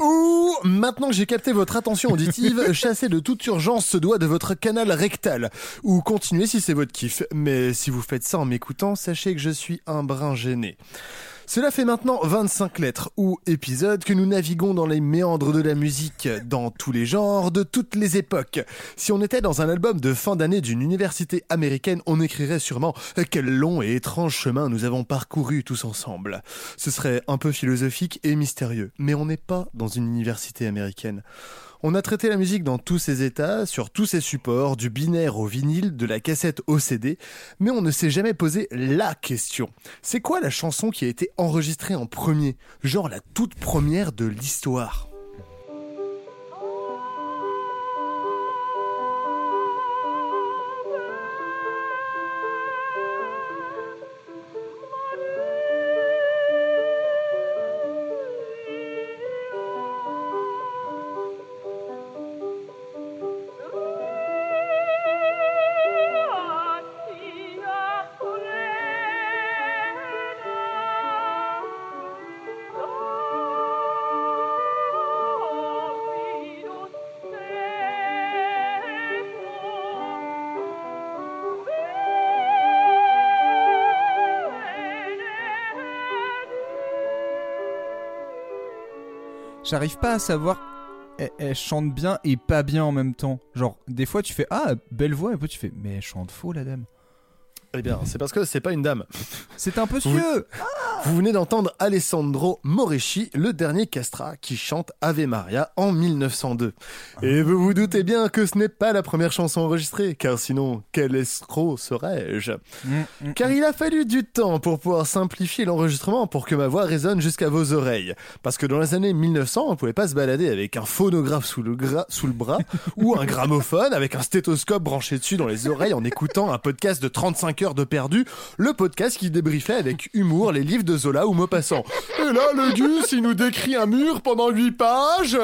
Ouh, maintenant que j'ai capté votre attention auditive, chassez de toute urgence ce doigt de votre canal rectal. Ou continuez si c'est votre kiff. Mais si vous faites ça en m'écoutant, sachez que je suis un brin gêné. Cela fait maintenant 25 lettres ou épisodes que nous naviguons dans les méandres de la musique, dans tous les genres, de toutes les époques. Si on était dans un album de fin d'année d'une université américaine, on écrirait sûrement quel long et étrange chemin nous avons parcouru tous ensemble. Ce serait un peu philosophique et mystérieux, mais on n'est pas dans une université américaine. On a traité la musique dans tous ses états, sur tous ses supports, du binaire au vinyle, de la cassette au CD, mais on ne s'est jamais posé la question. C'est quoi la chanson qui a été enregistrée en premier? Genre la toute première de l'histoire j'arrive pas à savoir. Elle, elle chante bien et pas bien en même temps. Genre, des fois tu fais Ah, belle voix, et puis tu fais Mais elle chante faux la dame. Eh bien, c'est parce que c'est pas une dame. C'est un peu Vous- cieux Vous venez d'entendre Alessandro Moreschi, le dernier castrat, qui chante Ave Maria en 1902. Et vous vous doutez bien que ce n'est pas la première chanson enregistrée, car sinon, quel escroc serais-je? Mm, Car il a fallu du temps pour pouvoir simplifier l'enregistrement pour que ma voix résonne jusqu'à vos oreilles. Parce que dans les années 1900, on pouvait pas se balader avec un phonographe sous le, gra- sous le bras ou un gramophone avec un stéthoscope branché dessus dans les oreilles en écoutant un podcast de 35 heures de perdu, le podcast qui débriefait avec humour les livres de Zola ou Maupassant. Et là, le Gus, il nous décrit un mur pendant 8 pages.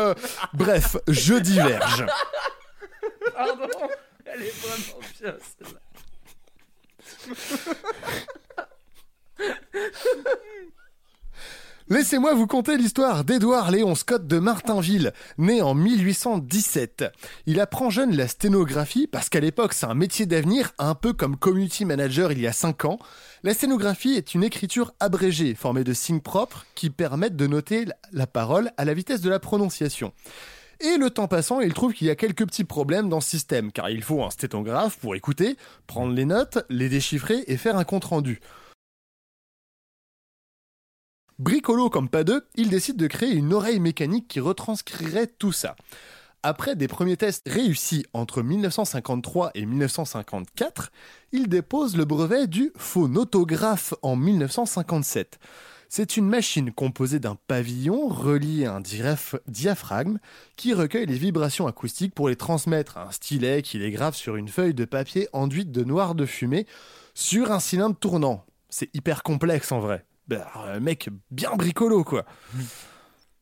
Bref, je diverge. Pardon, elle est vraiment bien celle-là. Laissez-moi vous conter l'histoire d'Édouard Léon Scott de Martinville, né en 1817. Il apprend jeune la sténographie parce qu'à l'époque c'est un métier d'avenir, un peu comme community manager il y a 5 ans. La sténographie est une écriture abrégée, formée de signes propres qui permettent de noter la- parole à la vitesse de la prononciation. Et le temps passant, il trouve qu'il y a quelques petits problèmes dans ce système, car il faut un sténographe pour écouter, prendre les notes, les déchiffrer et faire un compte-rendu. Bricolo comme pas deux, il décide de créer une oreille mécanique qui retranscrirait tout ça. Après des premiers tests réussis entre 1953 et 1954, il dépose le brevet du phonotographe en 1957. C'est une machine composée d'un pavillon relié à un diaph- diaphragme qui recueille les vibrations acoustiques pour les transmettre à un stylet qui les grave sur une feuille de papier enduite de noir de fumée sur un cylindre tournant. C'est hyper complexe en vrai. Ben, un mec bien bricolo quoi.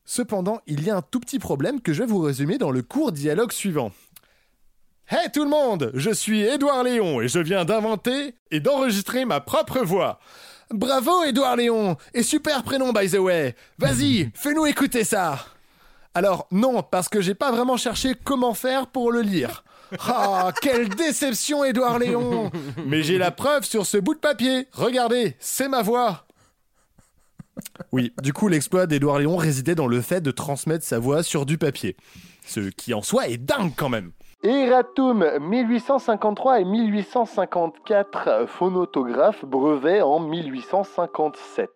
Cependant, il y a un tout petit problème que je vais vous résumer dans le court dialogue suivant. Hey tout le monde, je suis Édouard Léon et je viens d'inventer et d'enregistrer ma propre voix. Bravo Édouard Léon et super prénom by the way. Vas-y, fais-nous écouter ça. Alors non, parce que j'ai pas vraiment cherché comment faire pour le lire. Ah, quelle déception Édouard Léon Mais j'ai la preuve sur ce bout de papier. Regardez, c'est ma voix. Oui, du coup, l'exploit d'Édouard Léon résidait dans le fait de transmettre sa voix sur du papier. Ce qui en soi est dingue quand même. Eratum 1853 et 1854, phonotographe, brevet en 1857.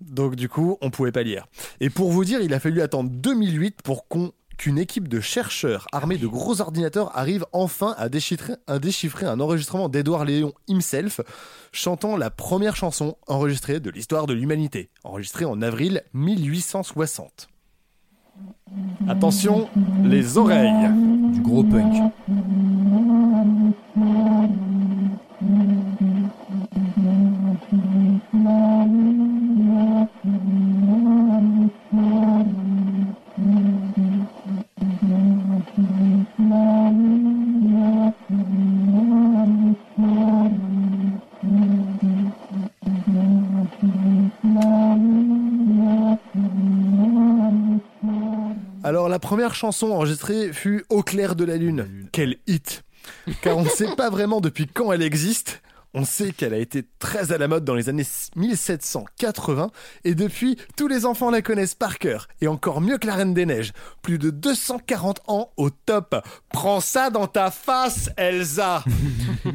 Donc du coup, on pouvait pas lire. Et pour vous dire, il a fallu attendre 2008 pour qu'on qu'une équipe de chercheurs armés de gros ordinateurs arrive enfin à déchiffrer, un enregistrement d'Édouard Léon himself chantant la première chanson enregistrée de l'histoire de l'humanité, enregistrée en avril 1860. Attention, les oreilles. Du gros punk. Alors la première chanson enregistrée fut Au clair de la lune. Quel hit Car on ne sait pas vraiment depuis quand elle existe. On sait qu'elle a été très à la mode dans les années 1780 et depuis, tous les enfants la connaissent par cœur et encore mieux que la Reine des Neiges. Plus de 240 ans au top. Prends ça dans ta face, Elsa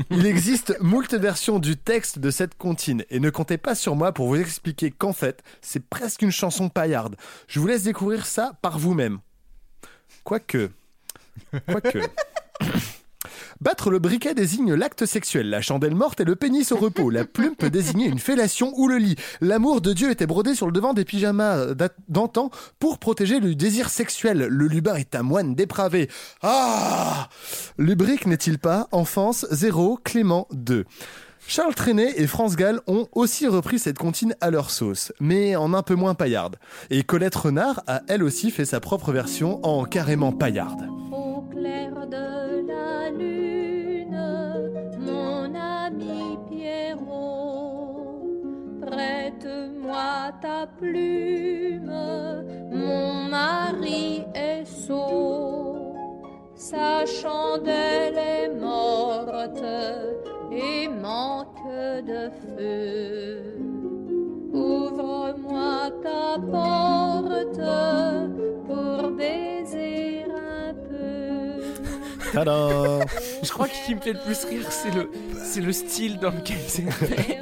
Il existe moult versions du texte de cette comptine et ne comptez pas sur moi pour vous expliquer qu'en fait, c'est presque une chanson paillarde. Je vous laisse découvrir ça par vous-même. Quoique. Quoique. Battre le briquet désigne l'acte sexuel, la chandelle morte et le pénis au repos. La plume peut désigner une fellation ou le lit. L'amour de Dieu était brodé sur le devant des pyjamas d'antan pour protéger le désir sexuel. Le lubin est un moine dépravé. Ah Lubrique n'est-il pas? Enfance 0, Clément 2. Charles Trenet et France Gall ont aussi repris cette comptine à leur sauce, mais en un peu moins paillarde. Et Colette Renard a elle aussi fait sa propre version en carrément paillarde. Au clair de la lune, mon ami Pierrot, prête-moi ta plume, mon mari est sot, sa chandelle est morte et manque de feu. Ouvre-moi ta porte baiser un peu. Tadam Je crois que ce qui me fait le plus rire, c'est le, c'est le style dans lequel c'est fait.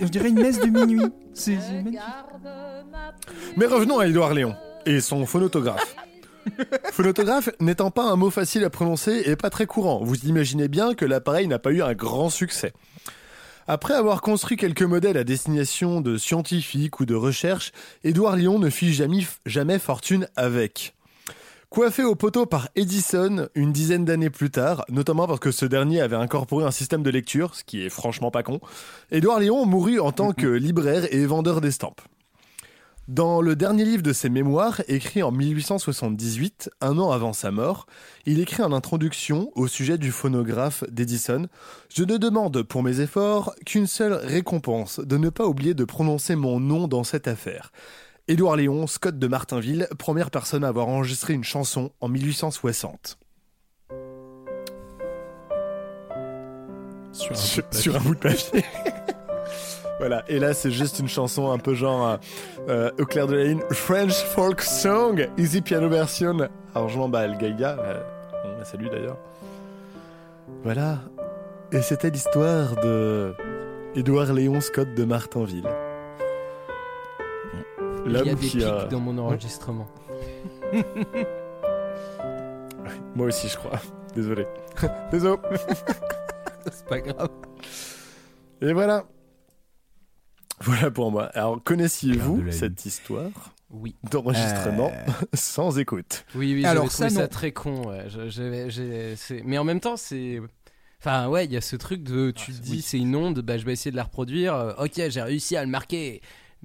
Je dirais une messe de minuit. C'est c'est magnifique. Mais revenons à Édouard Léon et son phonotographe. phonotographe n'étant pas un mot facile à prononcer et pas très courant, vous imaginez bien que l'appareil n'a pas eu un grand succès. Après avoir construit quelques modèles à destination de scientifiques ou de recherche, Édouard Léon ne fit jamais, jamais fortune avec. Coiffé au poteau par Edison une dizaine d'années plus tard, notamment parce que ce dernier avait incorporé un système de lecture, ce qui est franchement pas con, Édouard Léon mourut en tant que libraire et vendeur d'estampes. Dans le dernier livre de ses mémoires, écrit en 1878, un an avant sa mort, il écrit en introduction au sujet du phonographe d'Edison Je ne demande pour mes efforts qu'une seule récompense, de ne pas oublier de prononcer mon nom dans cette affaire. Édouard Léon, Scott de Martinville, première personne à avoir enregistré une chanson en 1860. Sur un bout de papier. voilà, et là c'est juste une chanson un peu genre euh, euh, au clair de la ligne French folk song, easy piano version, arrangement bah El Gaïga, euh, on la salue d'ailleurs. Voilà, et c'était l'histoire de Édouard Léon Scott de Martinville. Il y a L'homme des qui pics a... dans mon enregistrement. Moi aussi je crois, désolé. Désolé. C'est pas grave. Et voilà. Voilà pour moi. Alors, connaissiez-vous cette histoire Oui. d'enregistrement Euh. sans écoute? Oui, oui, Alors, ça, ça, très con. ouais. Je- Mais en même temps, c'est. Enfin, ouais, il y a ce truc de. Tu te dis, c'est une onde, bah, je vais essayer de la reproduire. Euh, ok, j'ai réussi à le marquer.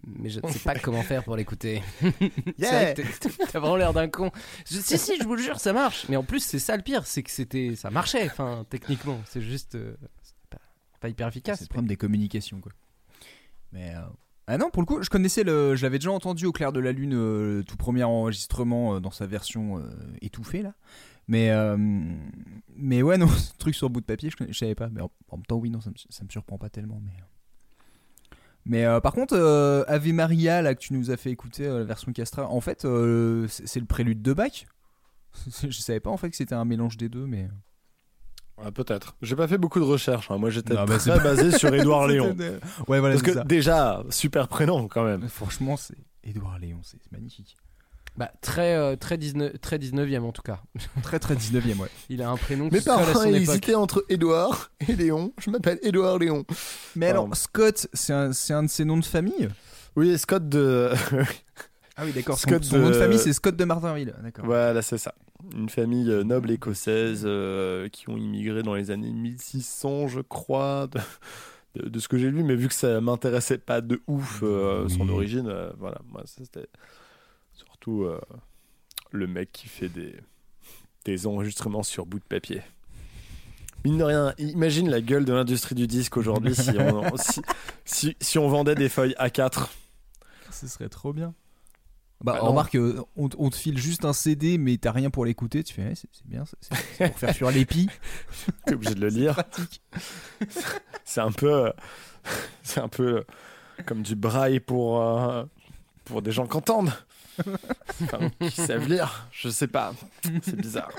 Mais je ne sais pas comment faire pour l'écouter. C'est vrai que t'es- T'as vraiment l'air d'un con. Je- si, si, je vous le jure, ça marche. Mais en plus, c'est ça le pire, c'est que c'était, ça marchait, enfin, techniquement. C'est juste euh, pas, pas hyper efficace. C'est le problème des communications, quoi. Mais. euh, Ah non, pour le coup, je connaissais le. Je l'avais déjà entendu au clair de la lune, euh, le tout premier enregistrement euh, dans sa version euh, étouffée, là. Mais. euh, Mais ouais, non, ce truc sur bout de papier, je, je savais pas. Mais en, même temps, oui, non, ça me, ça me surprend pas tellement. Mais. Mais euh, par contre, euh, Ave Maria, là, que tu nous as fait écouter, euh, la version Castra, en fait, euh, c'est le prélude de Bach. je savais pas en fait que c'était un mélange des deux, mais. Ah, Peut-être. J'ai pas fait beaucoup de recherches. hein. Moi, j'étais bah, très pas- basé sur Édouard Léon. Ouais, voilà, Parce que ça. déjà, super prénom quand même. Franchement, c'est Édouard Léon, c'est magnifique. Bah, très, euh, très, 19, très 19e en tout cas. Très très 19ème, ouais. Il a un prénom Mes parents son époque. hésitaient entre Édouard et Léon. Je m'appelle Édouard Léon. Mais Pardon. alors, Scott, c'est un, c'est un de ses noms de famille? Oui, Scott de. Ah oui, d'accord. Son, Scott son nom de de- famille, c'est Scott de Martinville. D'accord. Voilà, c'est ça. Une famille euh, noble écossaise euh, qui ont immigré dans les années 1600, je crois, de, de- de ce que j'ai lu. Mais vu que ça m'intéressait pas de ouf euh, son Oui. origine, euh, voilà, moi ça, c'était surtout euh, le mec qui fait des, des enregistrements sur bout de papier. Mine de rien, imagine la gueule de l'industrie du disque aujourd'hui si, si, si on vendait des feuilles A4. Ce serait trop bien. Bah, Bah remarque, euh, on, on te file juste un CD, mais t'as rien pour l'écouter. Tu fais, ouais, c'est bien, c'est- pour faire fuir l'épi. T'es obligé de le lire. pratique. C'est un peu, euh, c'est un peu euh, comme du braille pour euh, pour des gens qui entendent, Enfin, qui savent lire. Je sais pas, c'est bizarre.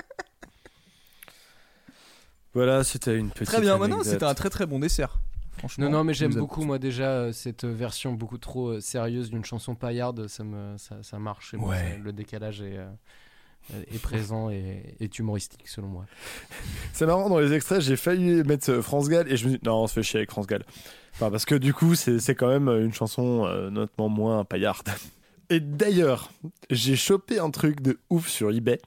Voilà, c'était une petite. Très bien, maintenant, c'était un très très bon dessert. Franchement. Non, non, mais j'aime beaucoup, moi, déjà, euh, cette version beaucoup trop euh, sérieuse d'une chanson paillarde. Ça, me, ça, ça marche. moi. Ouais. Ça- Le décalage est, euh, est présent et est humoristique, selon moi. C'est marrant dans les extraits, j'ai failli mettre euh, France Gall et je me dis non, on se fait chier avec France Gall. Enfin, parce que du coup, c'est quand même une chanson euh, nettement moins paillarde. Et d'ailleurs, j'ai chopé un truc de ouf sur eBay.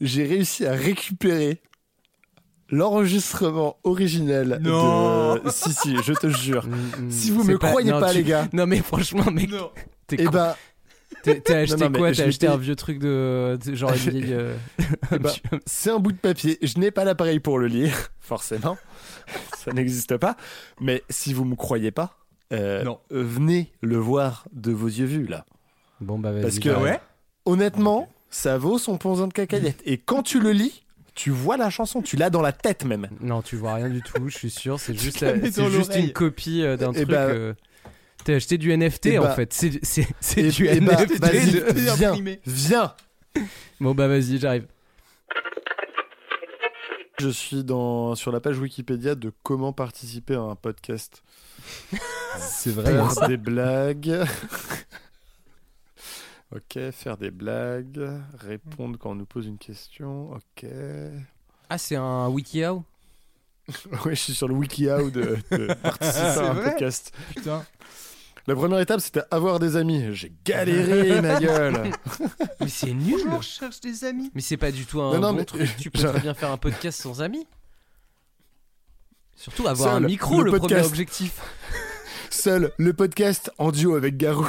J'ai réussi à récupérer l'enregistrement original Non. de. Si, si, je te jure. Mm, mm, Si vous me croyez non, pas, tu- les gars. Non, mais franchement, mec, t'es Et con. ben, T'as acheté non, quoi? T'as acheté un vieux truc de, de- genre une vieille. euh, eh ben, c'est un bout de papier. Je n'ai pas l'appareil pour le lire, forcément. Ça n'existe pas. Mais si vous me croyez pas, euh, Non. venez le voir de vos yeux vus là. Bon, bah vas-y. Parce que j'arrive. ouais honnêtement, ça vaut son ponzin de cacahuète. Et quand tu le lis, tu vois la chanson, tu l'as dans la tête même. Non, tu vois rien du tout, je suis sûr. C'est juste, la c'est juste l'oreille. une copie euh, d'un Eh truc. ben, euh, T'as acheté du NFT Eh en bah- fait. C'est c'est- c'est Eh- du eh bah, NFT. vas-y, de- viens, viens. Bon bah vas-y, j'arrive. Je suis dans, sur la page Wikipédia de comment participer à un podcast. C'est vrai. hein, Faire ça. des blagues. Ok, faire des blagues. Répondre quand on nous pose une question. Ok. Ah, c'est un WikiHow? Oui, je suis sur le WikiHow de, de participer à un podcast. Putain. La première étape, c'était avoir des amis. J'ai galéré, ma gueule. Mais c'est nul. Je cherche des amis. Mais c'est pas du tout un Non, non, bon mais- truc. Tu peux très bien faire un podcast sans amis. Surtout avoir Seul, un micro, le, le premier podcast. objectif. Seul le podcast en duo avec Garou.